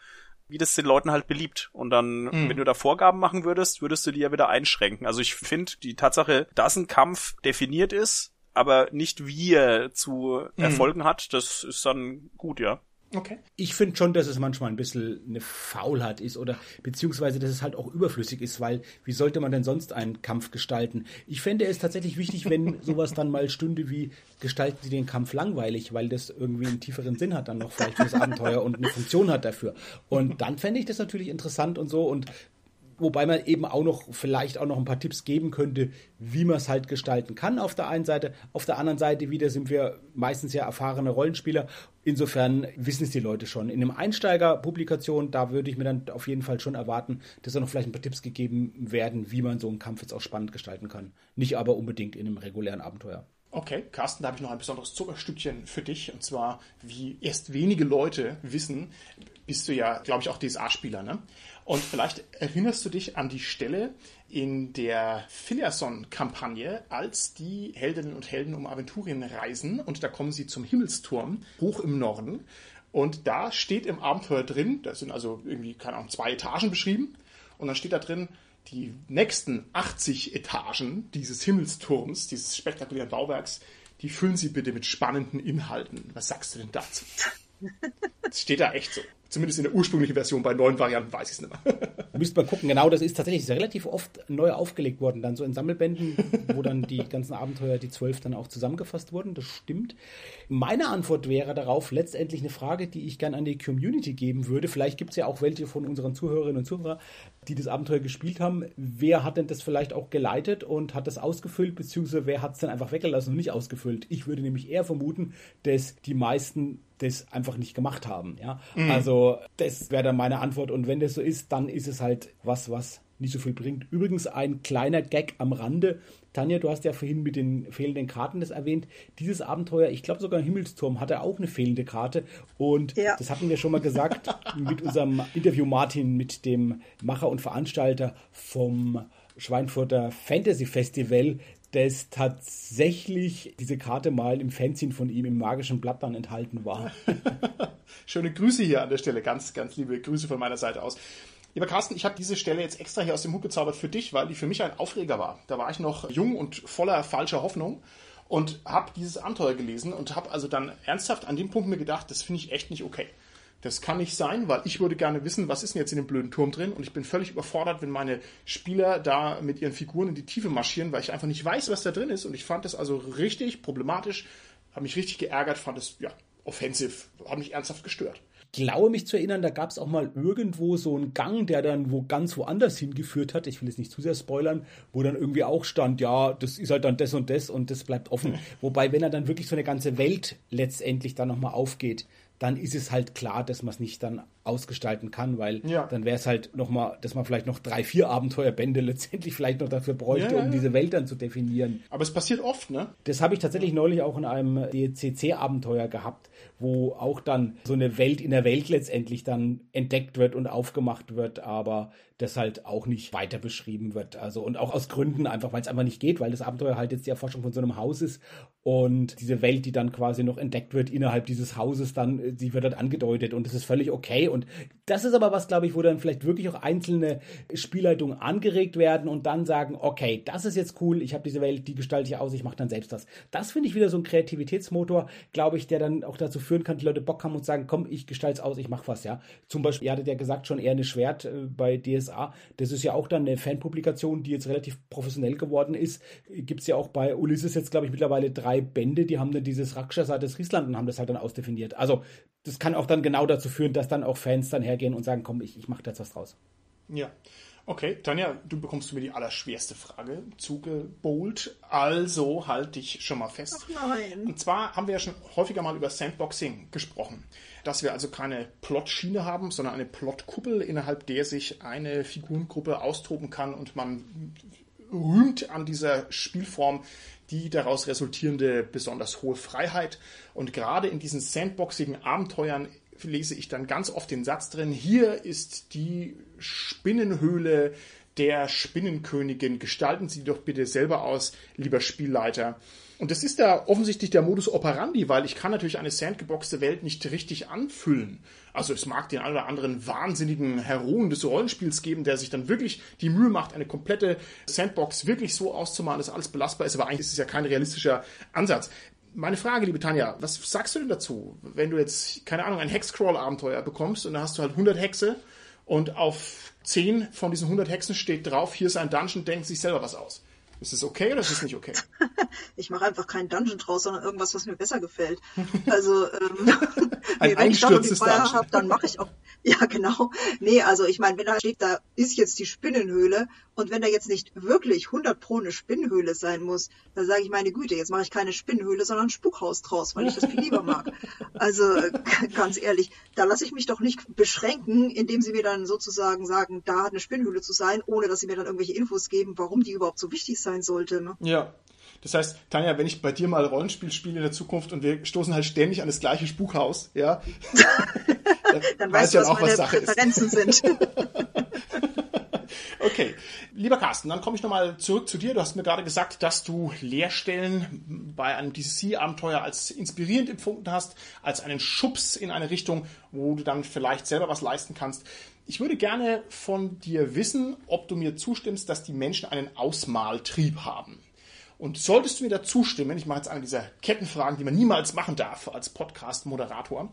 wie das den Leuten halt beliebt. Und dann, mhm. wenn du da Vorgaben machen würdest, würdest du die ja wieder einschränken. Also ich finde die Tatsache, dass ein Kampf definiert ist, aber nicht wie er zu mhm. erfolgen hat, das ist dann gut, ja. Okay. Ich finde schon, dass es manchmal ein bisschen eine Faulheit ist oder beziehungsweise, dass es halt auch überflüssig ist, weil wie sollte man denn sonst einen Kampf gestalten? Ich fände es tatsächlich wichtig, wenn <laughs> sowas dann mal stünde wie gestalten Sie den Kampf langweilig, weil das irgendwie einen tieferen Sinn hat dann noch vielleicht fürs Abenteuer und eine Funktion hat dafür. Und dann fände ich das natürlich interessant und so und Wobei man eben auch noch vielleicht auch noch ein paar Tipps geben könnte, wie man es halt gestalten kann auf der einen Seite. Auf der anderen Seite wieder sind wir meistens ja erfahrene Rollenspieler. Insofern wissen es die Leute schon. In einem Einsteiger-Publikation, da würde ich mir dann auf jeden Fall schon erwarten, dass da noch vielleicht ein paar Tipps gegeben werden, wie man so einen Kampf jetzt auch spannend gestalten kann. Nicht aber unbedingt in einem regulären Abenteuer. Okay, Carsten, da habe ich noch ein besonderes Zuckerstückchen für dich. Und zwar, wie erst wenige Leute wissen, bist du ja, glaube ich, auch DSA-Spieler, ne? Und vielleicht erinnerst du dich an die Stelle in der Phileason-Kampagne, als die Heldinnen und Helden um Aventurien reisen und da kommen sie zum Himmelsturm, hoch im Norden. Und da steht im Abenteuer drin, da sind also irgendwie, keine Ahnung, zwei Etagen beschrieben. Und dann steht da drin, die nächsten 80 Etagen dieses Himmelsturms, dieses spektakulären Bauwerks, die füllen Sie bitte mit spannenden Inhalten. Was sagst du denn dazu? <laughs> Das steht da echt so. Zumindest in der ursprünglichen Version, bei neuen Varianten weiß ich es nicht mehr. <laughs> Müsste man gucken, genau, das ist tatsächlich relativ oft neu aufgelegt worden, dann so in Sammelbänden, wo dann die ganzen Abenteuer, die zwölf, dann auch zusammengefasst wurden, das stimmt. Meine Antwort wäre darauf letztendlich eine Frage, die ich gerne an die Community geben würde. Vielleicht gibt es ja auch welche von unseren Zuhörerinnen und Zuhörern, die das Abenteuer gespielt haben. Wer hat denn das vielleicht auch geleitet und hat das ausgefüllt, beziehungsweise wer hat es dann einfach weggelassen und nicht ausgefüllt? Ich würde nämlich eher vermuten, dass die meisten das einfach nicht gemacht haben. Ja? Mhm. Also das wäre dann meine Antwort. Und wenn das so ist, dann ist es halt was, was nicht so viel bringt. Übrigens ein kleiner Gag am Rande. Tanja, du hast ja vorhin mit den fehlenden Karten das erwähnt. Dieses Abenteuer, ich glaube sogar Himmelsturm, hatte auch eine fehlende Karte. Und ja. das hatten wir schon mal gesagt <laughs> mit unserem Interview Martin mit dem Macher und Veranstalter vom Schweinfurter Fantasy Festival, dass tatsächlich diese Karte mal im Fanzine von ihm im magischen Blatt dann enthalten war. <laughs> Schöne Grüße hier an der Stelle, ganz, ganz liebe Grüße von meiner Seite aus. Lieber Carsten, ich habe diese Stelle jetzt extra hier aus dem Hut gezaubert für dich, weil die für mich ein Aufreger war. Da war ich noch jung und voller falscher Hoffnung und habe dieses Abenteuer gelesen und habe also dann ernsthaft an dem Punkt mir gedacht, das finde ich echt nicht okay. Das kann nicht sein, weil ich würde gerne wissen, was ist denn jetzt in dem blöden Turm drin und ich bin völlig überfordert, wenn meine Spieler da mit ihren Figuren in die Tiefe marschieren, weil ich einfach nicht weiß, was da drin ist und ich fand das also richtig problematisch, habe mich richtig geärgert, fand es ja offensiv, hat mich ernsthaft gestört. Ich glaube mich zu erinnern, da gab es auch mal irgendwo so einen Gang, der dann wo ganz woanders hingeführt hat. Ich will jetzt nicht zu sehr spoilern, wo dann irgendwie auch stand, ja, das ist halt dann das und das und das bleibt offen. Wobei, wenn er dann wirklich so eine ganze Welt letztendlich dann nochmal aufgeht, dann ist es halt klar, dass man es nicht dann ausgestalten kann, weil ja. dann wäre es halt nochmal, dass man vielleicht noch drei, vier Abenteuerbände <laughs> letztendlich vielleicht noch dafür bräuchte, ja, ja, um diese Welt dann zu definieren. Aber es passiert oft, ne? Das habe ich tatsächlich neulich auch in einem DCC-Abenteuer gehabt, wo auch dann so eine Welt in der Welt letztendlich dann entdeckt wird und aufgemacht wird, aber das halt auch nicht weiter beschrieben wird. Also und auch aus Gründen einfach, weil es einfach nicht geht, weil das Abenteuer halt jetzt die Erforschung von so einem Haus ist und diese Welt, die dann quasi noch entdeckt wird innerhalb dieses Hauses, dann, die wird dann angedeutet und das ist völlig okay. Und das ist aber was, glaube ich, wo dann vielleicht wirklich auch einzelne Spielleitungen angeregt werden und dann sagen, okay, das ist jetzt cool, ich habe diese Welt, die gestalte ich aus, ich mache dann selbst das. Das finde ich wieder so ein Kreativitätsmotor, glaube ich, der dann auch dazu führen kann, die Leute Bock haben und sagen, komm, ich gestalte es aus, ich mache was, ja. Zum Beispiel, ihr hattet ja gesagt, schon eher eine Schwert äh, bei DSA. Das ist ja auch dann eine Fanpublikation, die jetzt relativ professionell geworden ist. Gibt es ja auch bei Ulysses jetzt, glaube ich, mittlerweile drei Bände, die haben dann dieses Rakshasa des Riesland und haben das halt dann ausdefiniert. Also, das kann auch dann genau dazu führen, dass dann auch Fans dann hergehen und sagen, komm, ich, ich mache da jetzt was draus. Ja. Okay, Tanja, du bekommst mir die allerschwerste Frage zugebolt. Also halt dich schon mal fest. Ach nein. Und zwar haben wir ja schon häufiger mal über Sandboxing gesprochen. Dass wir also keine Plotschiene haben, sondern eine Plotkuppel, innerhalb der sich eine Figurengruppe austoben kann und man rühmt an dieser Spielform die daraus resultierende besonders hohe Freiheit. Und gerade in diesen sandboxigen Abenteuern lese ich dann ganz oft den Satz drin, hier ist die Spinnenhöhle der Spinnenkönigin. Gestalten Sie doch bitte selber aus, lieber Spielleiter. Und das ist da offensichtlich der Modus operandi, weil ich kann natürlich eine sandgeboxte Welt nicht richtig anfüllen. Also es mag den einen oder anderen wahnsinnigen Heroen des Rollenspiels geben, der sich dann wirklich die Mühe macht, eine komplette Sandbox wirklich so auszumalen, dass alles belastbar ist, aber eigentlich ist es ja kein realistischer Ansatz. Meine Frage, liebe Tanja, was sagst du denn dazu, wenn du jetzt, keine Ahnung, ein Hexcrawl-Abenteuer bekommst und da hast du halt 100 Hexe und auf 10 von diesen 100 Hexen steht drauf, hier ist ein Dungeon, denkt sich selber was aus. Ist es okay oder ist es nicht okay? <laughs> ich mache einfach keinen Dungeon draus, sondern irgendwas, was mir besser gefällt. <laughs> Also ähm, <laughs> nee, wenn ich Dungeon Dungeon. habe, dann mache ich auch. Ja, genau. Nee, also ich meine, wenn da steht, da ist jetzt die Spinnenhöhle und wenn da jetzt nicht wirklich 100 pro eine Spinnenhöhle sein muss, dann sage ich meine Güte, jetzt mache ich keine Spinnenhöhle, sondern ein Spukhaus draus, weil ich das viel lieber mag. Also ganz ehrlich, da lasse ich mich doch nicht beschränken, indem sie mir dann sozusagen sagen, da hat eine Spinnenhöhle zu sein, ohne dass sie mir dann irgendwelche Infos geben, warum die überhaupt so wichtig sein sollte. Ne? Ja. Das heißt, Tanja, wenn ich bei dir mal Rollenspiel spiele in der Zukunft und wir stoßen halt ständig an das gleiche Spukhaus, ja, <laughs> dann, dann weißt du, was auch, was meine Präferenzen ist. sind. <laughs> Okay, lieber Carsten, dann komme ich nochmal zurück zu dir. Du hast mir gerade gesagt, dass du Lehrstellen bei einem DCC-Abenteuer als inspirierend empfunden hast, als einen Schubs in eine Richtung, wo du dann vielleicht selber was leisten kannst. Ich würde gerne von dir wissen, ob du mir zustimmst, dass die Menschen einen Ausmaltrieb haben. Und solltest du mir da zustimmen, ich mache jetzt eine dieser Kettenfragen, die man niemals machen darf als Podcast-Moderator,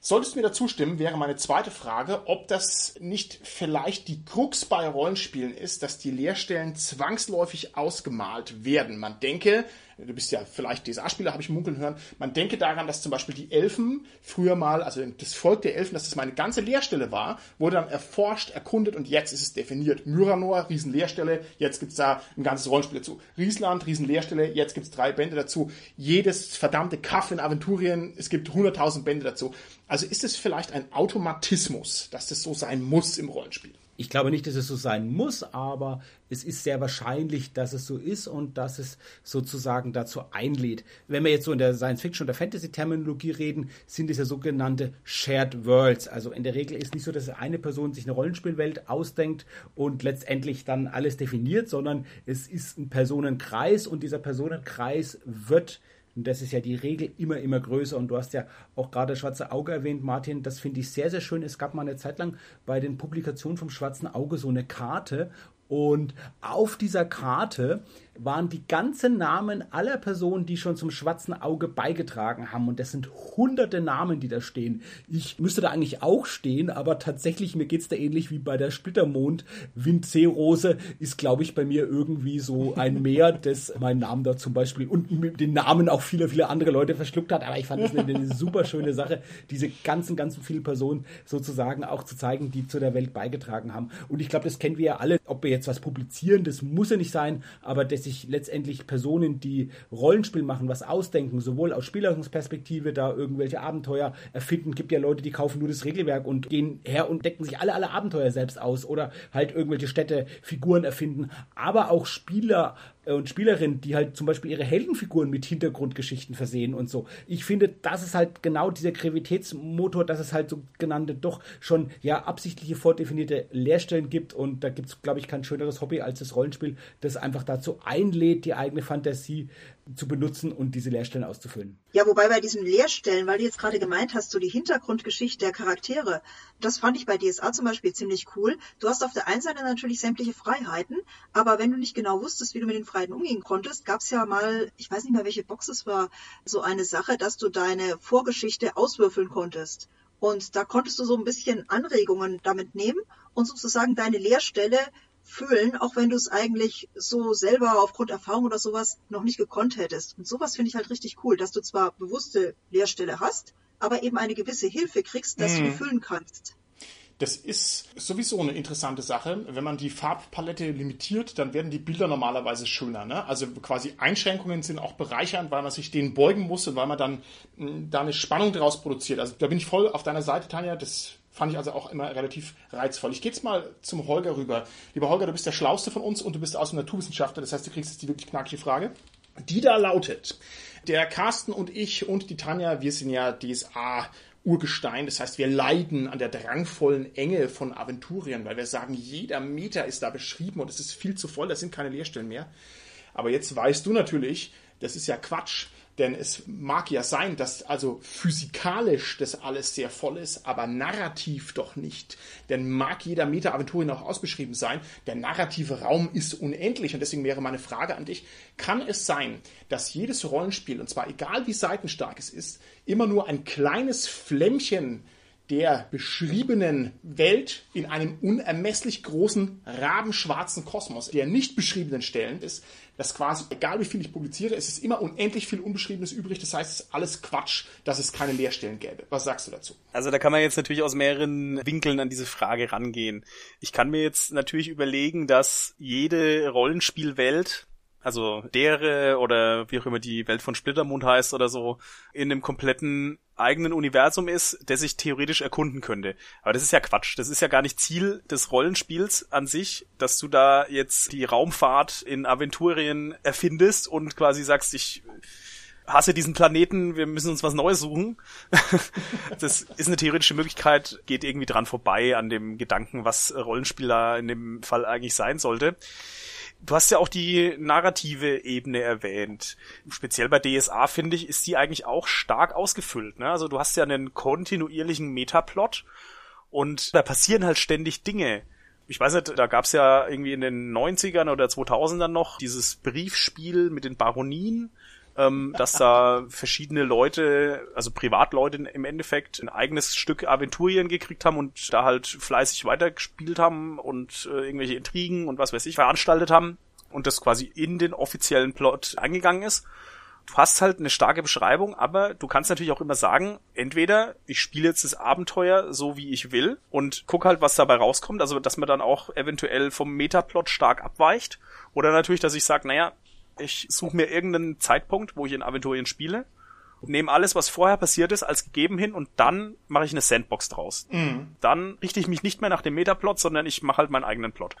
Solltest du mir dazu stimmen, wäre meine zweite Frage, ob das nicht vielleicht die Krux bei Rollenspielen ist, dass die Leerstellen zwangsläufig ausgemalt werden. Man denke, du bist ja vielleicht DSA-Spieler, habe ich munkeln hören, man denke daran, dass zum Beispiel die Elfen früher mal, also das Volk der Elfen, dass das mal eine ganze Leerstelle war, wurde dann erforscht, erkundet und jetzt ist es definiert. Myranor, Riesenleerstelle, jetzt gibt's da ein ganzes Rollenspiel dazu. Riesland, Riesenleerstelle, jetzt gibt's drei Bände dazu. Jedes verdammte Kaff in Aventurien, es gibt 100.000 Bände dazu. Also ist es vielleicht ein Automatismus, dass das so sein muss im Rollenspiel? Ich glaube nicht, dass es so sein muss, aber es ist sehr wahrscheinlich, dass es so ist und dass es sozusagen dazu einlädt. Wenn wir jetzt so in der Science-Fiction- oder Fantasy-Terminologie reden, sind es ja sogenannte Shared Worlds. Also in der Regel ist nicht so, dass eine Person sich eine Rollenspielwelt ausdenkt und letztendlich dann alles definiert, sondern es ist ein Personenkreis und dieser Personenkreis wird und das ist ja die Regel immer, immer größer. Und du hast ja auch gerade Schwarze Auge erwähnt, Martin. Das finde ich sehr, sehr schön. Es gab mal eine Zeit lang bei den Publikationen vom Schwarzen Auge so eine Karte. Und auf dieser Karte waren die ganzen Namen aller Personen, die schon zum schwarzen Auge beigetragen haben. Und das sind hunderte Namen, die da stehen. Ich müsste da eigentlich auch stehen, aber tatsächlich, mir geht es da ähnlich wie bei der Splittermond. Windseerose ist, glaube ich, bei mir irgendwie so ein Meer, das meinen Namen da zum Beispiel und den Namen auch viele, viele andere Leute verschluckt hat. Aber ich fand das eine, eine super schöne Sache, diese ganzen, ganzen vielen Personen sozusagen auch zu zeigen, die zu der Welt beigetragen haben. Und ich glaube, das kennen wir ja alle. Ob wir jetzt was publizieren, das muss ja nicht sein, aber das sich letztendlich Personen, die Rollenspiel machen, was ausdenken, sowohl aus Spielerungsperspektive, da irgendwelche Abenteuer erfinden, gibt ja Leute, die kaufen nur das Regelwerk und gehen her und decken sich alle, alle Abenteuer selbst aus oder halt irgendwelche Städte, Figuren erfinden, aber auch Spieler und Spielerinnen, die halt zum Beispiel ihre Heldenfiguren mit Hintergrundgeschichten versehen und so. Ich finde, das ist halt genau dieser Gravitätsmotor, dass es halt so genannte doch schon ja absichtliche vordefinierte Leerstellen gibt und da gibt es, glaube ich, kein schöneres Hobby als das Rollenspiel, das einfach dazu einlädt, die eigene Fantasie zu benutzen und diese Leerstellen auszufüllen. Ja, wobei bei diesen Leerstellen, weil du jetzt gerade gemeint hast, so die Hintergrundgeschichte der Charaktere, das fand ich bei DSA zum Beispiel ziemlich cool. Du hast auf der einen Seite natürlich sämtliche Freiheiten, aber wenn du nicht genau wusstest, wie du mit den Freiheiten umgehen konntest, gab es ja mal, ich weiß nicht mehr, welche Box es war, so eine Sache, dass du deine Vorgeschichte auswürfeln konntest. Und da konntest du so ein bisschen Anregungen damit nehmen und sozusagen deine Leerstelle fühlen, auch wenn du es eigentlich so selber aufgrund Erfahrung oder sowas noch nicht gekonnt hättest. Und sowas finde ich halt richtig cool, dass du zwar bewusste Leerstelle hast, aber eben eine gewisse Hilfe kriegst, dass mhm. du die füllen kannst. Das ist sowieso eine interessante Sache. Wenn man die Farbpalette limitiert, dann werden die Bilder normalerweise schöner. Ne? Also quasi Einschränkungen sind auch bereichernd, weil man sich denen beugen muss und weil man dann hm, da eine Spannung daraus produziert. Also da bin ich voll auf deiner Seite, Tanja. Das fand ich also auch immer relativ reizvoll. Ich gehe jetzt mal zum Holger rüber. Lieber Holger, du bist der Schlauste von uns und du bist aus dem Naturwissenschaftler. Das heißt, du kriegst jetzt die wirklich knackige Frage. Die da lautet, der Carsten und ich und die Tanja, wir sind ja DSA Urgestein. Das heißt, wir leiden an der drangvollen Enge von Aventurien, weil wir sagen, jeder Meter ist da beschrieben und es ist viel zu voll, da sind keine Leerstellen mehr. Aber jetzt weißt du natürlich, das ist ja Quatsch. Denn es mag ja sein, dass also physikalisch das alles sehr voll ist, aber narrativ doch nicht. Denn mag jeder Meta-Aventurien auch ausbeschrieben sein, der narrative Raum ist unendlich. Und deswegen wäre meine Frage an dich, kann es sein, dass jedes Rollenspiel, und zwar egal wie seitenstark es ist, immer nur ein kleines Flämmchen der beschriebenen Welt in einem unermesslich großen rabenschwarzen Kosmos, der nicht beschriebenen Stellen ist, dass quasi, egal wie viel ich publiziere, es ist immer unendlich viel Unbeschriebenes übrig. Das heißt, es ist alles Quatsch, dass es keine Leerstellen gäbe. Was sagst du dazu? Also da kann man jetzt natürlich aus mehreren Winkeln an diese Frage rangehen. Ich kann mir jetzt natürlich überlegen, dass jede Rollenspielwelt also dere oder wie auch immer die Welt von Splittermond heißt oder so, in einem kompletten eigenen Universum ist, der sich theoretisch erkunden könnte. Aber das ist ja Quatsch. Das ist ja gar nicht Ziel des Rollenspiels an sich, dass du da jetzt die Raumfahrt in Aventurien erfindest und quasi sagst, ich hasse diesen Planeten, wir müssen uns was Neues suchen. <laughs> das ist eine theoretische Möglichkeit, geht irgendwie dran vorbei an dem Gedanken, was Rollenspiel da in dem Fall eigentlich sein sollte. Du hast ja auch die narrative Ebene erwähnt. Speziell bei DSA, finde ich, ist die eigentlich auch stark ausgefüllt. Ne? Also du hast ja einen kontinuierlichen Metaplot und da passieren halt ständig Dinge. Ich weiß nicht, da gab's ja irgendwie in den 90ern oder 2000ern noch dieses Briefspiel mit den Baronien, ähm, dass da verschiedene Leute, also Privatleute im Endeffekt, ein eigenes Stück Aventurien gekriegt haben und da halt fleißig weitergespielt haben und äh, irgendwelche Intrigen und was weiß ich veranstaltet haben und das quasi in den offiziellen Plot eingegangen ist. Du hast halt eine starke Beschreibung, aber du kannst natürlich auch immer sagen, entweder ich spiele jetzt das Abenteuer so wie ich will und guck halt, was dabei rauskommt, also dass man dann auch eventuell vom Metaplot stark abweicht, oder natürlich, dass ich sage, naja, ich suche mir irgendeinen Zeitpunkt, wo ich in Aventurien spiele, nehme alles, was vorher passiert ist, als gegeben hin und dann mache ich eine Sandbox draus. Mhm. Dann richte ich mich nicht mehr nach dem Metaplot, sondern ich mache halt meinen eigenen Plot.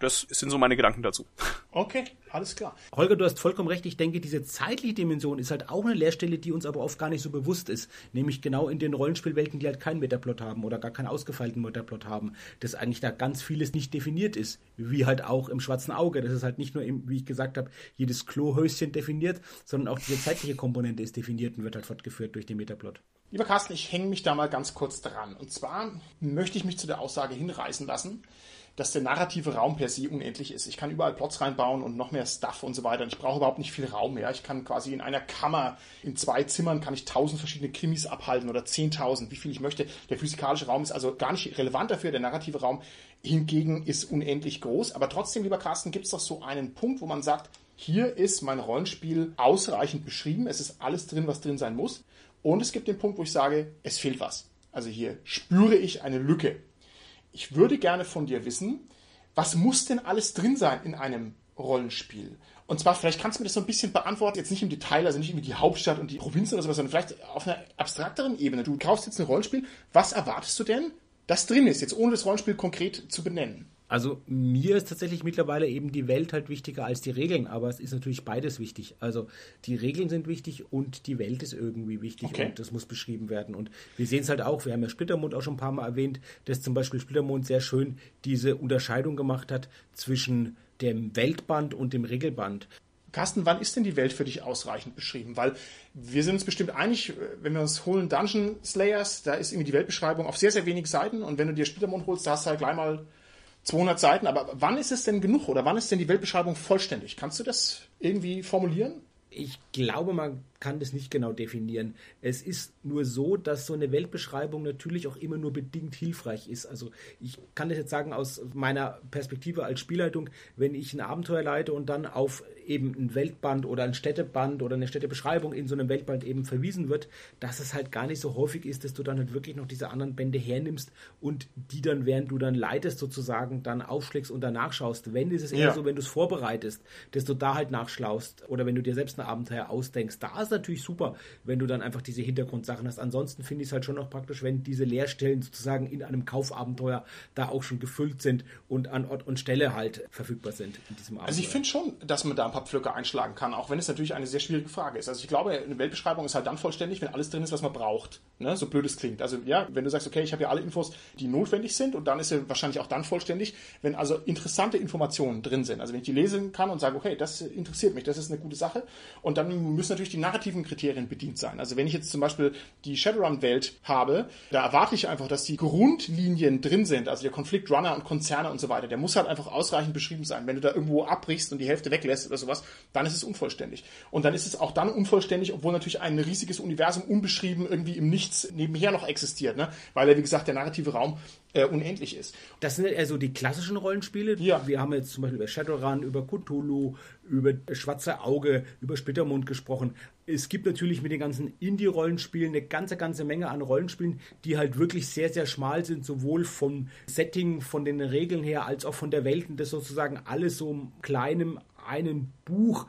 Das sind so meine Gedanken dazu. Okay, alles klar. Holger, du hast vollkommen recht. Ich denke, diese zeitliche Dimension ist halt auch eine Leerstelle, die uns aber oft gar nicht so bewusst ist. Nämlich genau in den Rollenspielwelten, die halt keinen Metaplot haben oder gar keinen ausgefeilten Metaplot haben. Dass eigentlich da ganz vieles nicht definiert ist. Wie halt auch im Schwarzen Auge. Das ist halt nicht nur, im, wie ich gesagt habe, jedes Klohäuschen definiert, sondern auch diese zeitliche Komponente ist definiert und wird halt fortgeführt durch den Metaplot. Lieber Carsten, ich hänge mich da mal ganz kurz dran. Und zwar möchte ich mich zu der Aussage hinreißen lassen, dass der narrative Raum per se unendlich ist. Ich kann überall Plots reinbauen und noch mehr Stuff und so weiter. Und ich brauche überhaupt nicht viel Raum mehr. Ich kann quasi in einer Kammer, in zwei Zimmern, kann ich tausend verschiedene Krimis abhalten oder zehntausend, wie viel ich möchte. Der physikalische Raum ist also gar nicht relevant dafür. Der narrative Raum hingegen ist unendlich groß. Aber trotzdem, lieber Carsten, gibt es doch so einen Punkt, wo man sagt, hier ist mein Rollenspiel ausreichend beschrieben. Es ist alles drin, was drin sein muss. Und es gibt den Punkt, wo ich sage, es fehlt was. Also hier spüre ich eine Lücke ich würde gerne von dir wissen, was muss denn alles drin sein in einem Rollenspiel? Und zwar, vielleicht kannst du mir das so ein bisschen beantworten, jetzt nicht im Detail, also nicht irgendwie die Hauptstadt und die Provinzen oder sowas, sondern vielleicht auf einer abstrakteren Ebene. Du kaufst jetzt ein Rollenspiel, was erwartest du denn, das drin ist, jetzt ohne das Rollenspiel konkret zu benennen? Also mir ist tatsächlich mittlerweile eben die Welt halt wichtiger als die Regeln, aber es ist natürlich beides wichtig. Also die Regeln sind wichtig und die Welt ist irgendwie wichtig okay. und das muss beschrieben werden. Und wir sehen es halt auch, wir haben ja Splittermond auch schon ein paar Mal erwähnt, dass zum Beispiel Splittermond sehr schön diese Unterscheidung gemacht hat zwischen dem Weltband und dem Regelband. Carsten, wann ist denn die Welt für dich ausreichend beschrieben? Weil wir sind uns bestimmt einig, wenn wir uns holen Dungeon Slayers, da ist irgendwie die Weltbeschreibung auf sehr, sehr wenig Seiten und wenn du dir Splittermond holst, da hast du halt gleich mal 200 Seiten, aber wann ist es denn genug oder wann ist denn die Weltbeschreibung vollständig? Kannst du das irgendwie formulieren? Ich glaube, man kann das nicht genau definieren. Es ist nur so, dass so eine Weltbeschreibung natürlich auch immer nur bedingt hilfreich ist. Also ich kann das jetzt sagen aus meiner Perspektive als Spielleitung, wenn ich ein Abenteuer leite und dann auf eben ein Weltband oder ein Städteband oder eine Städtebeschreibung in so einem Weltband eben verwiesen wird, dass es halt gar nicht so häufig ist, dass du dann halt wirklich noch diese anderen Bände hernimmst und die dann, während du dann leitest sozusagen, dann aufschlägst und danach schaust. Wenn ist es eher ja. so, wenn du es vorbereitest, dass du da halt nachschlaust oder wenn du dir selbst ein Abenteuer ausdenkst. Da ist natürlich super, wenn du dann einfach diese Hintergrundsachen hast. Ansonsten finde ich es halt schon noch praktisch, wenn diese Leerstellen sozusagen in einem Kaufabenteuer da auch schon gefüllt sind und an Ort und Stelle halt verfügbar sind in diesem Abenteuer. Also ich finde schon, dass man da ein paar Pflöcke einschlagen kann, auch wenn es natürlich eine sehr schwierige Frage ist. Also ich glaube, eine Weltbeschreibung ist halt dann vollständig, wenn alles drin ist, was man braucht. Ne? So blöd es klingt. Also ja, wenn du sagst, okay, ich habe ja alle Infos, die notwendig sind und dann ist sie wahrscheinlich auch dann vollständig, wenn also interessante Informationen drin sind. Also wenn ich die lesen kann und sage, okay, das interessiert mich, das ist eine gute Sache. Und dann müssen natürlich die narrativen Kriterien bedient sein. Also wenn ich jetzt zum Beispiel die Shadowrun-Welt habe, da erwarte ich einfach, dass die Grundlinien drin sind, also der Konflikt Runner und Konzerne und so weiter, der muss halt einfach ausreichend beschrieben sein. Wenn du da irgendwo abbrichst und die Hälfte weglässt oder sowas, dann ist es unvollständig. Und dann ist es auch dann unvollständig, obwohl natürlich ein riesiges Universum unbeschrieben irgendwie im Nichts nebenher noch existiert, ne? weil er, wie gesagt, der narrative Raum äh, unendlich ist. Das sind eher so die klassischen Rollenspiele. Ja. Wir haben jetzt zum Beispiel über Shadowrun, über Cthulhu, über Schwarze Auge, über Splittermond gesprochen. Es gibt natürlich mit den ganzen Indie-Rollenspielen eine ganze, ganze Menge an Rollenspielen, die halt wirklich sehr, sehr schmal sind, sowohl vom Setting, von den Regeln her, als auch von der Welt und das sozusagen alles so im kleinen einen Buch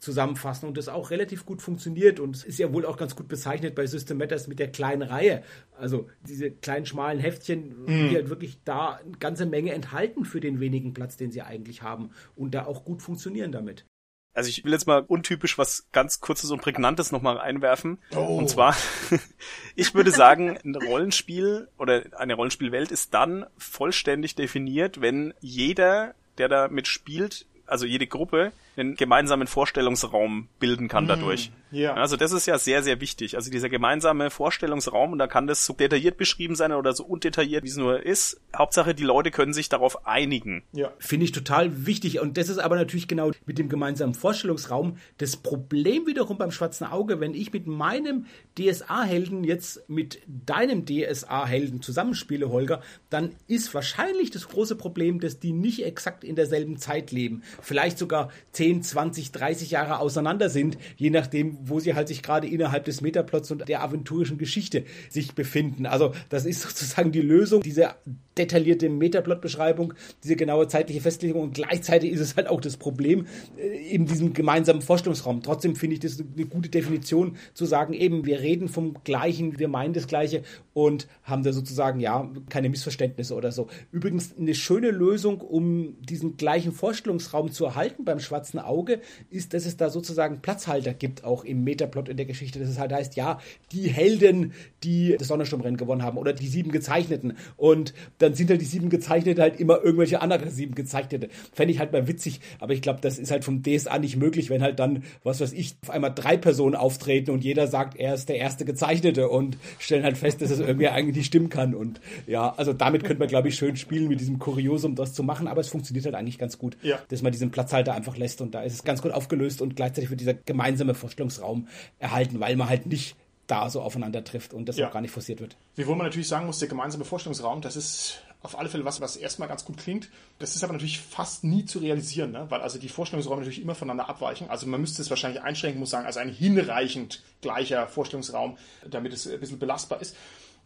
zusammenfassen und das auch relativ gut funktioniert und es ist ja wohl auch ganz gut bezeichnet bei System Matters mit der kleinen Reihe. Also diese kleinen schmalen Heftchen, mm. die halt wirklich da eine ganze Menge enthalten für den wenigen Platz, den sie eigentlich haben und da auch gut funktionieren damit. Also ich will jetzt mal untypisch was ganz kurzes und prägnantes nochmal einwerfen. Oh. Und zwar, <laughs> ich würde sagen, ein Rollenspiel oder eine Rollenspielwelt ist dann vollständig definiert, wenn jeder, der da mitspielt, also jede Gruppe, einen gemeinsamen Vorstellungsraum bilden kann dadurch. Mm, ja. Also das ist ja sehr, sehr wichtig. Also dieser gemeinsame Vorstellungsraum, und da kann das so detailliert beschrieben sein oder so undetailliert, wie es nur ist. Hauptsache, die Leute können sich darauf einigen. Ja. Finde ich total wichtig. Und das ist aber natürlich genau mit dem gemeinsamen Vorstellungsraum das Problem wiederum beim schwarzen Auge, wenn ich mit meinem DSA-Helden jetzt mit deinem DSA-Helden zusammenspiele, Holger, dann ist wahrscheinlich das große Problem, dass die nicht exakt in derselben Zeit leben. Vielleicht sogar 10, 20, 30 Jahre auseinander sind, je nachdem, wo sie halt sich gerade innerhalb des Metaplots und der aventurischen Geschichte sich befinden. Also das ist <laughs> sozusagen die Lösung, diese detaillierte Metaplot-Beschreibung, diese genaue zeitliche Festlegung und gleichzeitig ist es halt auch das Problem äh, in diesem gemeinsamen Vorstellungsraum. Trotzdem finde ich das eine gute Definition zu sagen, eben wir reden vom Gleichen, wir meinen das Gleiche und haben da sozusagen ja keine Missverständnisse oder so. Übrigens eine schöne Lösung, um diesen gleichen Vorstellungsraum zu erhalten beim schwarzen Auge, ist, dass es da sozusagen Platzhalter gibt, auch im Metaplot in der Geschichte. Dass es halt heißt, ja, die Helden, die das Sonnensturmrennen gewonnen haben oder die sieben Gezeichneten und dann sind halt die sieben Gezeichnete halt immer irgendwelche andere sieben Gezeichnete. Fände ich halt mal witzig, aber ich glaube, das ist halt vom DSA nicht möglich, wenn halt dann, was weiß ich, auf einmal drei Personen auftreten und jeder sagt, er ist der erste Gezeichnete und stellen halt fest, dass es irgendwie eigentlich nicht stimmen kann. Und ja, also damit könnte man, glaube ich, schön spielen, mit diesem Kuriosum das zu machen, aber es funktioniert halt eigentlich ganz gut, ja. dass man diesen Platzhalter einfach lässt und da ist es ganz gut aufgelöst und gleichzeitig wird dieser gemeinsame Vorstellungsraum erhalten, weil man halt nicht da so aufeinander trifft und das ja. auch gar nicht forciert wird. Wiewohl man natürlich sagen muss, der gemeinsame Vorstellungsraum, das ist auf alle Fälle was, was erstmal ganz gut klingt. Das ist aber natürlich fast nie zu realisieren, ne? weil also die Vorstellungsräume natürlich immer voneinander abweichen. Also man müsste es wahrscheinlich einschränken, muss sagen, als ein hinreichend gleicher Vorstellungsraum, damit es ein bisschen belastbar ist.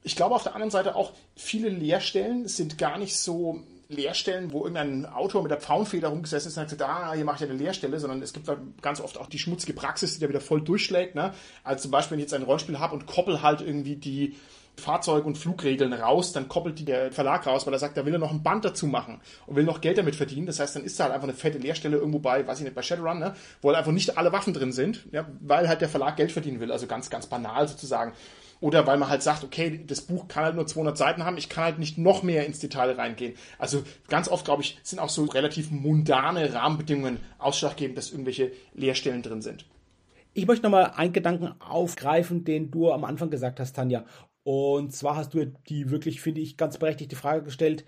Ich glaube auf der anderen Seite auch, viele Leerstellen sind gar nicht so Leerstellen, wo irgendein Autor mit der Pfauenfeder rumgesessen ist und hat gesagt, ah, hier mache ich eine Leerstelle, sondern es gibt ganz oft auch die schmutzige Praxis, die da wieder voll durchschlägt. Ne? Also zum Beispiel, wenn ich jetzt ein Rollenspiel habe und koppel halt irgendwie die Fahrzeug- und Flugregeln raus, dann koppelt die der Verlag raus, weil er sagt, da will er noch ein Band dazu machen und will noch Geld damit verdienen. Das heißt, dann ist da halt einfach eine fette Leerstelle irgendwo bei, weiß ich nicht, bei Shadowrun, ne? wo halt einfach nicht alle Waffen drin sind, ja? weil halt der Verlag Geld verdienen will. Also ganz, ganz banal sozusagen. Oder weil man halt sagt, okay, das Buch kann halt nur 200 Seiten haben, ich kann halt nicht noch mehr ins Detail reingehen. Also ganz oft, glaube ich, sind auch so relativ mundane Rahmenbedingungen ausschlaggebend, dass irgendwelche Leerstellen drin sind. Ich möchte nochmal einen Gedanken aufgreifen, den du am Anfang gesagt hast, Tanja. Und zwar hast du die wirklich, finde ich, ganz berechtigte Frage gestellt,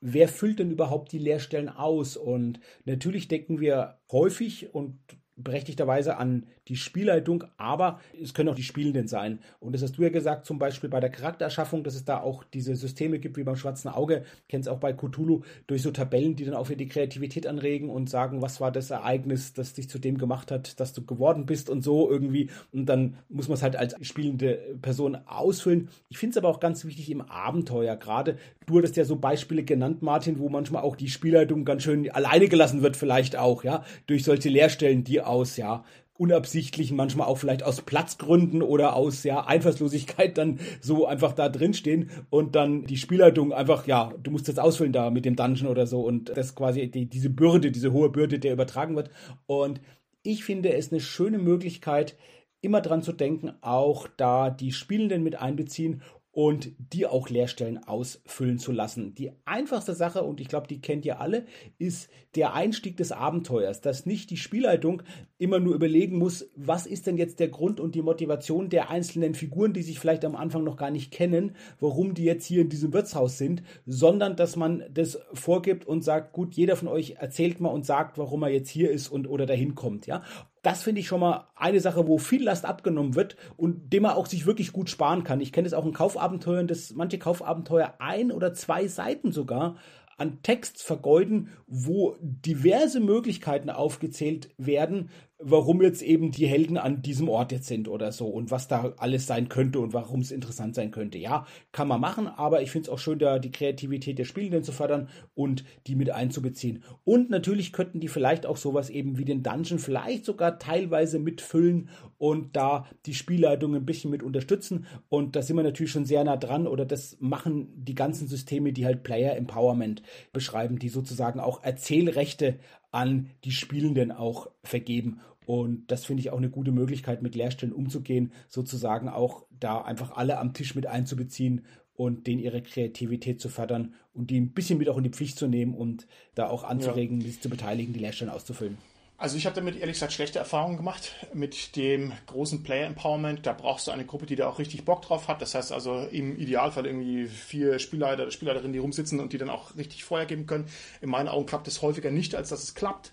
wer füllt denn überhaupt die Leerstellen aus? Und natürlich denken wir häufig und berechtigterweise an die Spielleitung, aber es können auch die Spielenden sein. Und das hast du ja gesagt, zum Beispiel bei der Charaktererschaffung, dass es da auch diese Systeme gibt, wie beim Schwarzen Auge, kennst auch bei Cthulhu, durch so Tabellen, die dann auch wieder die Kreativität anregen und sagen, was war das Ereignis, das dich zu dem gemacht hat, dass du geworden bist und so irgendwie. Und dann muss man es halt als spielende Person ausfüllen. Ich finde es aber auch ganz wichtig im Abenteuer, gerade du hattest ja so Beispiele genannt, Martin, wo manchmal auch die Spielleitung ganz schön alleine gelassen wird, vielleicht auch, ja, durch solche Leerstellen, die aus, ja, unabsichtlichen, manchmal auch vielleicht aus Platzgründen oder aus ja Einfallslosigkeit dann so einfach da drin stehen und dann die Spielleitung einfach, ja, du musst das ausfüllen da mit dem Dungeon oder so und das quasi die, diese Bürde, diese hohe Bürde, der übertragen wird. Und ich finde es eine schöne Möglichkeit, immer dran zu denken, auch da die Spielenden mit einbeziehen und die auch Leerstellen ausfüllen zu lassen. Die einfachste Sache, und ich glaube, die kennt ihr alle, ist der Einstieg des Abenteuers, dass nicht die Spielleitung immer nur überlegen muss, was ist denn jetzt der Grund und die Motivation der einzelnen Figuren, die sich vielleicht am Anfang noch gar nicht kennen, warum die jetzt hier in diesem Wirtshaus sind, sondern dass man das vorgibt und sagt, gut, jeder von euch erzählt mal und sagt, warum er jetzt hier ist und oder dahin kommt, ja. Das finde ich schon mal eine Sache, wo viel Last abgenommen wird und dem man auch sich wirklich gut sparen kann. Ich kenne es auch in Kaufabenteuern, dass manche Kaufabenteuer ein oder zwei Seiten sogar an Text vergeuden, wo diverse Möglichkeiten aufgezählt werden, warum jetzt eben die Helden an diesem Ort jetzt sind oder so und was da alles sein könnte und warum es interessant sein könnte. Ja, kann man machen, aber ich finde es auch schön, da die Kreativität der Spielenden zu fördern und die mit einzubeziehen. Und natürlich könnten die vielleicht auch sowas eben wie den Dungeon vielleicht sogar teilweise mitfüllen und da die Spielleitung ein bisschen mit unterstützen. Und da sind wir natürlich schon sehr nah dran oder das machen die ganzen Systeme, die halt Player Empowerment beschreiben, die sozusagen auch Erzählrechte an die Spielenden auch vergeben. Und das finde ich auch eine gute Möglichkeit, mit Leerstellen umzugehen, sozusagen auch da einfach alle am Tisch mit einzubeziehen und denen ihre Kreativität zu fördern und die ein bisschen mit auch in die Pflicht zu nehmen und da auch anzuregen, ja. sich zu beteiligen, die Leerstellen auszufüllen. Also ich habe damit ehrlich gesagt schlechte Erfahrungen gemacht mit dem großen Player Empowerment. Da brauchst du eine Gruppe, die da auch richtig Bock drauf hat. Das heißt also im Idealfall irgendwie vier Spielleiter, Spielleiterinnen, die rumsitzen und die dann auch richtig Feuer geben können. In meinen Augen klappt es häufiger nicht, als dass es klappt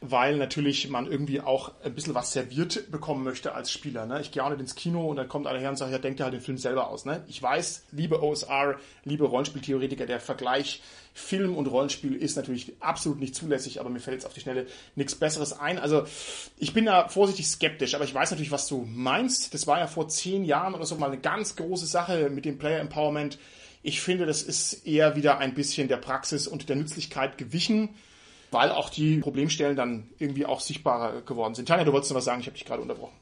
weil natürlich man irgendwie auch ein bisschen was serviert bekommen möchte als Spieler. Ne? Ich gehe auch nicht ins Kino und dann kommt einer her und sagt, ja, denkt dir halt den Film selber aus. Ne? Ich weiß, liebe OSR, liebe Rollenspieltheoretiker, der Vergleich Film und Rollenspiel ist natürlich absolut nicht zulässig, aber mir fällt jetzt auf die Schnelle nichts Besseres ein. Also ich bin da vorsichtig skeptisch, aber ich weiß natürlich, was du meinst. Das war ja vor zehn Jahren oder so mal eine ganz große Sache mit dem Player Empowerment. Ich finde, das ist eher wieder ein bisschen der Praxis und der Nützlichkeit gewichen weil auch die Problemstellen dann irgendwie auch sichtbarer geworden sind. Tanja, du wolltest noch was sagen, ich habe dich gerade unterbrochen.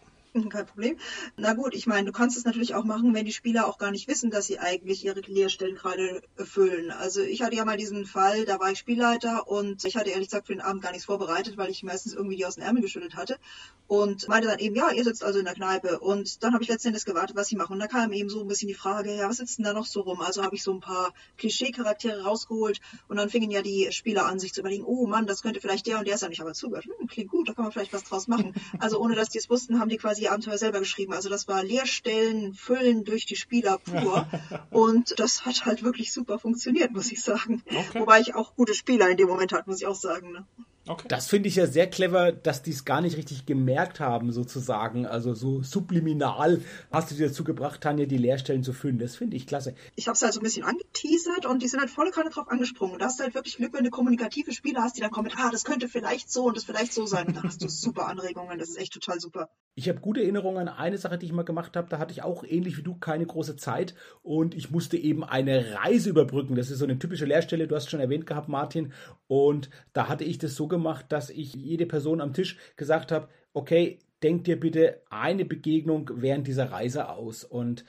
Kein Problem. Na gut, ich meine, du kannst es natürlich auch machen, wenn die Spieler auch gar nicht wissen, dass sie eigentlich ihre Lehrstellen gerade erfüllen. Also ich hatte ja mal diesen Fall, da war ich Spielleiter und ich hatte ehrlich gesagt für den Abend gar nichts vorbereitet, weil ich meistens irgendwie die aus den Ärmel geschüttelt hatte und meinte dann eben, ja, ihr sitzt also in der Kneipe und dann habe ich letztendlich gewartet, was sie machen und da kam eben so ein bisschen die Frage, ja, was sitzt denn da noch so rum? Also habe ich so ein paar Klischee-Charaktere rausgeholt und dann fingen ja die Spieler an, sich zu überlegen, oh Mann, das könnte vielleicht der und der sein. Ich habe zugehört, hm, klingt gut, da kann man vielleicht was draus machen. Also ohne dass die es wussten, haben die quasi die Abenteuer selber geschrieben. Also das war Leerstellen füllen durch die Spieler pur. <laughs> und das hat halt wirklich super funktioniert, muss ich sagen. Okay. Wobei ich auch gute Spieler in dem Moment hatte, muss ich auch sagen. Ne? Okay. Das finde ich ja sehr clever, dass die es gar nicht richtig gemerkt haben, sozusagen. Also so subliminal hast du dir dazu gebracht, Tanja, die Leerstellen zu füllen. Das finde ich klasse. Ich habe es halt so ein bisschen angeteasert und die sind halt volle Kanne drauf angesprungen. Und da hast du halt wirklich Glück, wenn du kommunikative Spieler hast, die dann kommen mit, ah, das könnte vielleicht so und das vielleicht so sein. Und dann hast du super <laughs> Anregungen. Das ist echt total super. Ich habe gute Erinnerungen an eine Sache, die ich mal gemacht habe. Da hatte ich auch ähnlich wie du keine große Zeit und ich musste eben eine Reise überbrücken. Das ist so eine typische Leerstelle. Du hast schon erwähnt gehabt, Martin. Und da hatte ich das so gemacht, dass ich jede Person am Tisch gesagt habe, okay, denk dir bitte eine Begegnung während dieser Reise aus. Und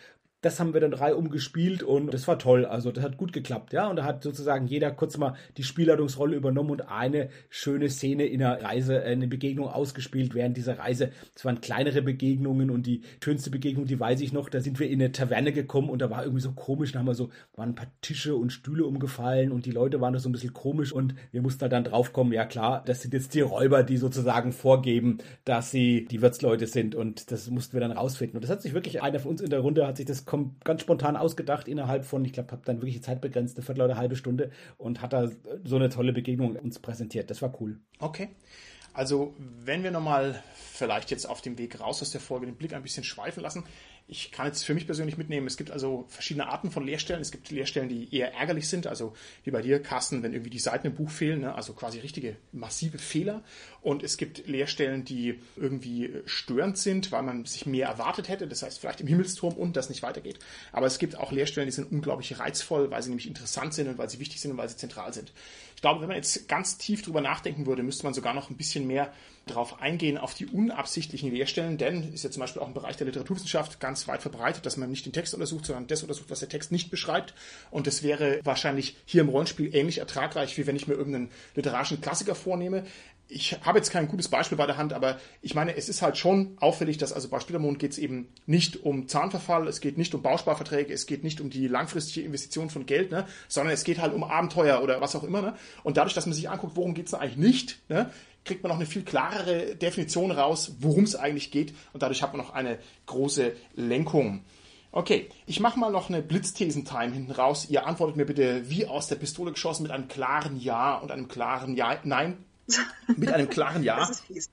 das haben wir dann drei umgespielt und das war toll. Also das hat gut geklappt, ja. Und da hat sozusagen jeder kurz mal die Spielleitungsrolle übernommen und eine schöne Szene in einer Reise, äh, eine Begegnung ausgespielt während dieser Reise. Es waren kleinere Begegnungen und die schönste Begegnung, die weiß ich noch, da sind wir in eine Taverne gekommen und da war irgendwie so komisch, da haben wir so, waren ein paar Tische und Stühle umgefallen und die Leute waren da so ein bisschen komisch und wir mussten halt dann draufkommen, ja klar, das sind jetzt die Räuber, die sozusagen vorgeben, dass sie die Wirtsleute sind und das mussten wir dann rausfinden. Und das hat sich wirklich, einer von uns in der Runde hat sich das ganz spontan ausgedacht innerhalb von, ich glaube, habe dann wirklich Zeit begrenzt, eine Viertel oder halbe Stunde und hat da so eine tolle Begegnung uns präsentiert. Das war cool. Okay. Also, wenn wir nochmal vielleicht jetzt auf dem Weg raus aus der Folge den Blick ein bisschen schweifen lassen, ich kann jetzt für mich persönlich mitnehmen, es gibt also verschiedene Arten von Leerstellen. Es gibt Leerstellen, die eher ärgerlich sind, also wie bei dir, Carsten, wenn irgendwie die Seiten im Buch fehlen, ne? also quasi richtige massive Fehler. Und es gibt Leerstellen, die irgendwie störend sind, weil man sich mehr erwartet hätte, das heißt vielleicht im Himmelsturm und das nicht weitergeht. Aber es gibt auch Leerstellen, die sind unglaublich reizvoll, weil sie nämlich interessant sind und weil sie wichtig sind und weil sie zentral sind. Ich glaube, wenn man jetzt ganz tief drüber nachdenken würde, müsste man sogar noch ein bisschen mehr darauf eingehen, auf die unabsichtlichen Leerstellen, denn ist ja zum Beispiel auch im Bereich der Literaturwissenschaft ganz weit verbreitet, dass man nicht den Text untersucht, sondern das untersucht, was der Text nicht beschreibt. Und das wäre wahrscheinlich hier im Rollenspiel ähnlich ertragreich, wie wenn ich mir irgendeinen literarischen Klassiker vornehme. ich habe jetzt kein gutes Beispiel bei der Hand, aber ich meine, es ist halt schon auffällig, dass also bei Splittermond geht es eben nicht um Zahnverfall, es geht nicht um Bausparverträge, es geht nicht um die langfristige Investition von Geld, ne, sondern es geht halt um Abenteuer oder was auch immer. Ne? Und dadurch, dass man sich anguckt, worum geht es eigentlich nicht, ne, kriegt man noch eine viel klarere Definition raus, worum es eigentlich geht. Und dadurch hat man noch eine große Lenkung. Okay, ich mache mal noch eine Blitzthesentime hinten raus. Ihr antwortet mir bitte wie aus der Pistole geschossen mit einem klaren Ja und einem klaren Ja, Nein mit einem klaren <laughs> Ja. Das ist fies.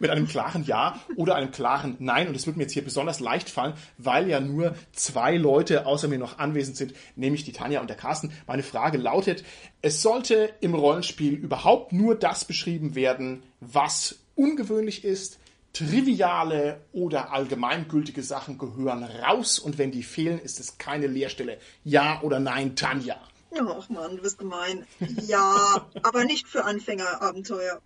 Mit einem klaren Ja oder einem klaren Nein. Und das wird mir jetzt hier besonders leicht fallen, weil ja nur zwei Leute außer mir noch anwesend sind, nämlich die Tanja und der Carsten. Meine Frage lautet, es sollte im Rollenspiel überhaupt nur das beschrieben werden, was ungewöhnlich ist, triviale oder allgemeingültige Sachen gehören raus und wenn die fehlen, ist es keine Leerstelle. Ja oder nein, Tanja? Ach man, du bist gemein. Ja, aber nicht für Anfängerabenteuer.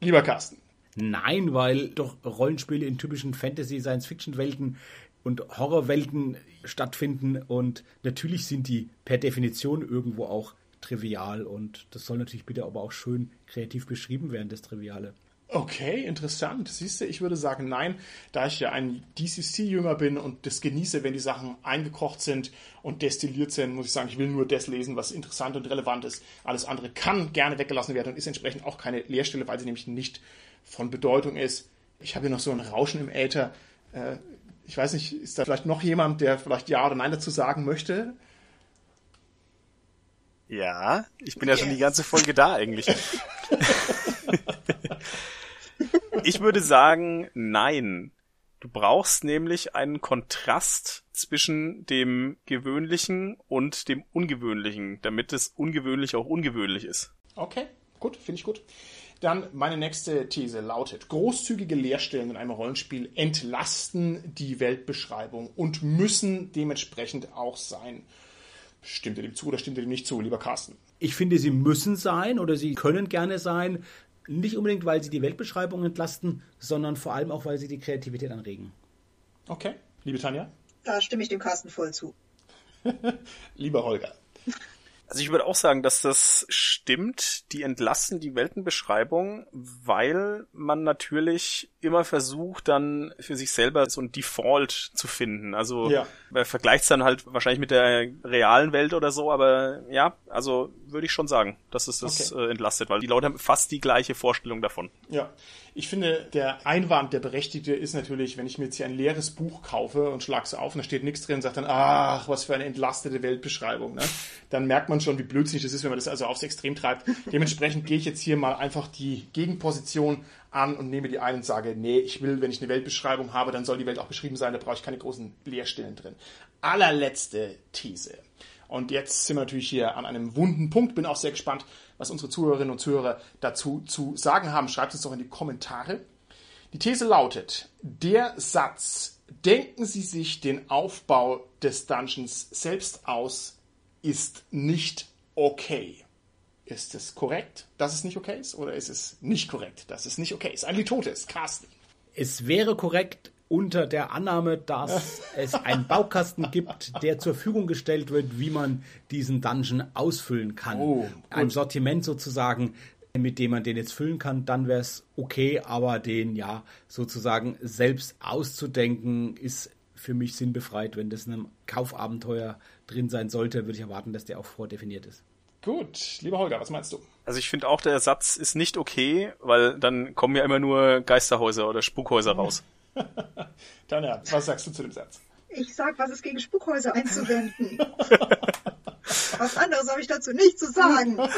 Lieber Carsten. Nein, weil doch Rollenspiele in typischen Fantasy, Science-Fiction-Welten und Horrorwelten stattfinden und natürlich sind die per Definition irgendwo auch trivial und das soll natürlich bitte aber auch schön kreativ beschrieben werden, das Triviale. Okay, interessant. Siehst du, ich würde sagen nein, da ich ja ein DCC-Jünger bin und das genieße, wenn die Sachen eingekocht sind und destilliert sind, muss ich sagen, ich will nur das lesen, was interessant und relevant ist. Alles andere kann gerne weggelassen werden und ist entsprechend auch keine Leerstelle, weil sie nämlich nicht von Bedeutung ist. Ich habe hier noch so ein Rauschen im Äther. Äh, ich weiß nicht, ist da vielleicht noch jemand, der vielleicht Ja oder Nein dazu sagen möchte? Ja, ich bin yes. ja schon die ganze Folge da eigentlich. <laughs> Ich würde sagen, nein. Du brauchst nämlich einen Kontrast zwischen dem Gewöhnlichen und dem Ungewöhnlichen, damit es ungewöhnlich auch ungewöhnlich ist. Okay, gut, finde ich gut. Dann meine nächste These lautet, großzügige Leerstellen in einem Rollenspiel entlasten die Weltbeschreibung und müssen dementsprechend auch sein. Stimmt ihr dem zu oder stimmt ihr dem nicht zu, lieber Carsten? Ich finde, sie müssen sein oder sie können gerne sein. Nicht unbedingt, weil sie die Weltbeschreibung entlasten, sondern vor allem auch, weil sie die Kreativität anregen. Okay. Liebe Tanja? Da stimme ich dem Carsten voll zu. <laughs> Lieber Holger. Also ich würde auch sagen, dass das stimmt. Die entlasten die Weltenbeschreibung, weil man natürlich immer versucht, dann für sich selber so ein Default zu finden. Also ja. man vergleicht es dann halt wahrscheinlich mit der realen Welt oder so, aber ja, also würde ich schon sagen, dass es das okay. äh, entlastet, weil die Leute haben fast die gleiche Vorstellung davon. Ja. Ich finde, der Einwand, der berechtigte ist natürlich, wenn ich mir jetzt hier ein leeres Buch kaufe und schlage es auf und da steht nichts drin und sagt dann, ach, was für eine entlastete Weltbeschreibung, ne? dann merkt man schon, wie blödsinnig das ist, wenn man das also aufs Extrem treibt. <laughs> Dementsprechend gehe ich jetzt hier mal einfach die Gegenposition an und nehme die ein und sage, nee, ich will, wenn ich eine Weltbeschreibung habe, dann soll die Welt auch beschrieben sein, da brauche ich keine großen Leerstellen drin. Allerletzte These. Und jetzt sind wir natürlich hier an einem wunden Punkt. Bin auch sehr gespannt, was unsere Zuhörerinnen und Zuhörer dazu zu sagen haben. Schreibt es doch in die Kommentare. Die These lautet, der Satz, denken Sie sich den Aufbau des Dungeons selbst aus, ist nicht okay. Ist es korrekt, dass es nicht okay ist? Oder ist es nicht korrekt, dass es nicht okay ist? Ein Litotes, Carsten. Es wäre korrekt, unter der Annahme, dass <laughs> es einen Baukasten gibt, der zur Verfügung gestellt wird, wie man diesen Dungeon ausfüllen kann. Oh, Ein Sortiment sozusagen, mit dem man den jetzt füllen kann, dann wäre es okay, aber den ja sozusagen selbst auszudenken, ist für mich sinnbefreit. Wenn das in einem Kaufabenteuer drin sein sollte, würde ich erwarten, dass der auch vordefiniert ist. Gut, lieber Holger, was meinst du? Also ich finde auch, der Satz ist nicht okay, weil dann kommen ja immer nur Geisterhäuser oder Spukhäuser raus. Tanja, was sagst du zu dem Satz? Ich sag, was ist gegen Spukhäuser einzuwenden. <laughs> was anderes habe ich dazu nicht zu sagen. <laughs>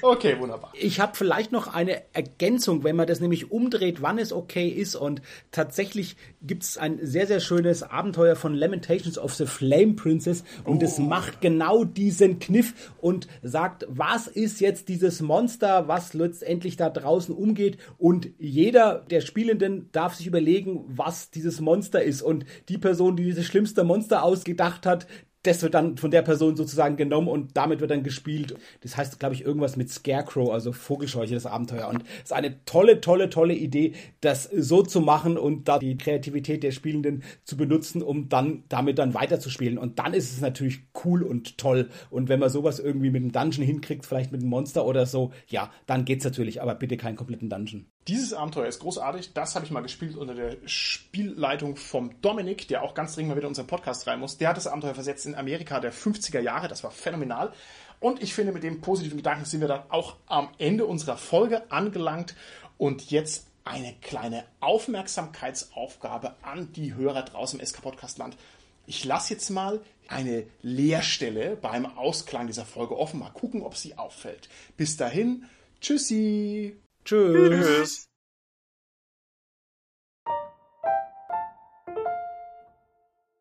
Okay, wunderbar. Ich habe vielleicht noch eine Ergänzung, wenn man das nämlich umdreht, wann es okay ist. Und tatsächlich gibt es ein sehr, sehr schönes Abenteuer von Lamentations of the Flame Princess. Und es oh. macht genau diesen Kniff und sagt, was ist jetzt dieses Monster, was letztendlich da draußen umgeht. Und jeder der Spielenden darf sich überlegen, was dieses Monster ist. Und die Person, die dieses schlimmste Monster ausgedacht hat, das wird dann von der Person sozusagen genommen und damit wird dann gespielt. Das heißt, glaube ich, irgendwas mit Scarecrow, also Vogelscheuche, das Abenteuer. Und es ist eine tolle, tolle, tolle Idee, das so zu machen und da die Kreativität der Spielenden zu benutzen, um dann damit dann weiterzuspielen. Und dann ist es natürlich cool und toll. Und wenn man sowas irgendwie mit einem Dungeon hinkriegt, vielleicht mit einem Monster oder so, ja, dann geht's natürlich, aber bitte keinen kompletten Dungeon. Dieses Abenteuer ist großartig. Das habe ich mal gespielt unter der Spielleitung vom Dominik, der auch ganz dringend mal wieder in unseren Podcast rein muss. Der hat das Abenteuer versetzt in Amerika der 50er Jahre. Das war phänomenal. Und ich finde, mit dem positiven Gedanken sind wir dann auch am Ende unserer Folge angelangt. Und jetzt eine kleine Aufmerksamkeitsaufgabe an die Hörer draußen im SK Podcast Land. Ich lasse jetzt mal eine Leerstelle beim Ausklang dieser Folge offen. Mal gucken, ob sie auffällt. Bis dahin, tschüssi. Tschüss. Tschüss.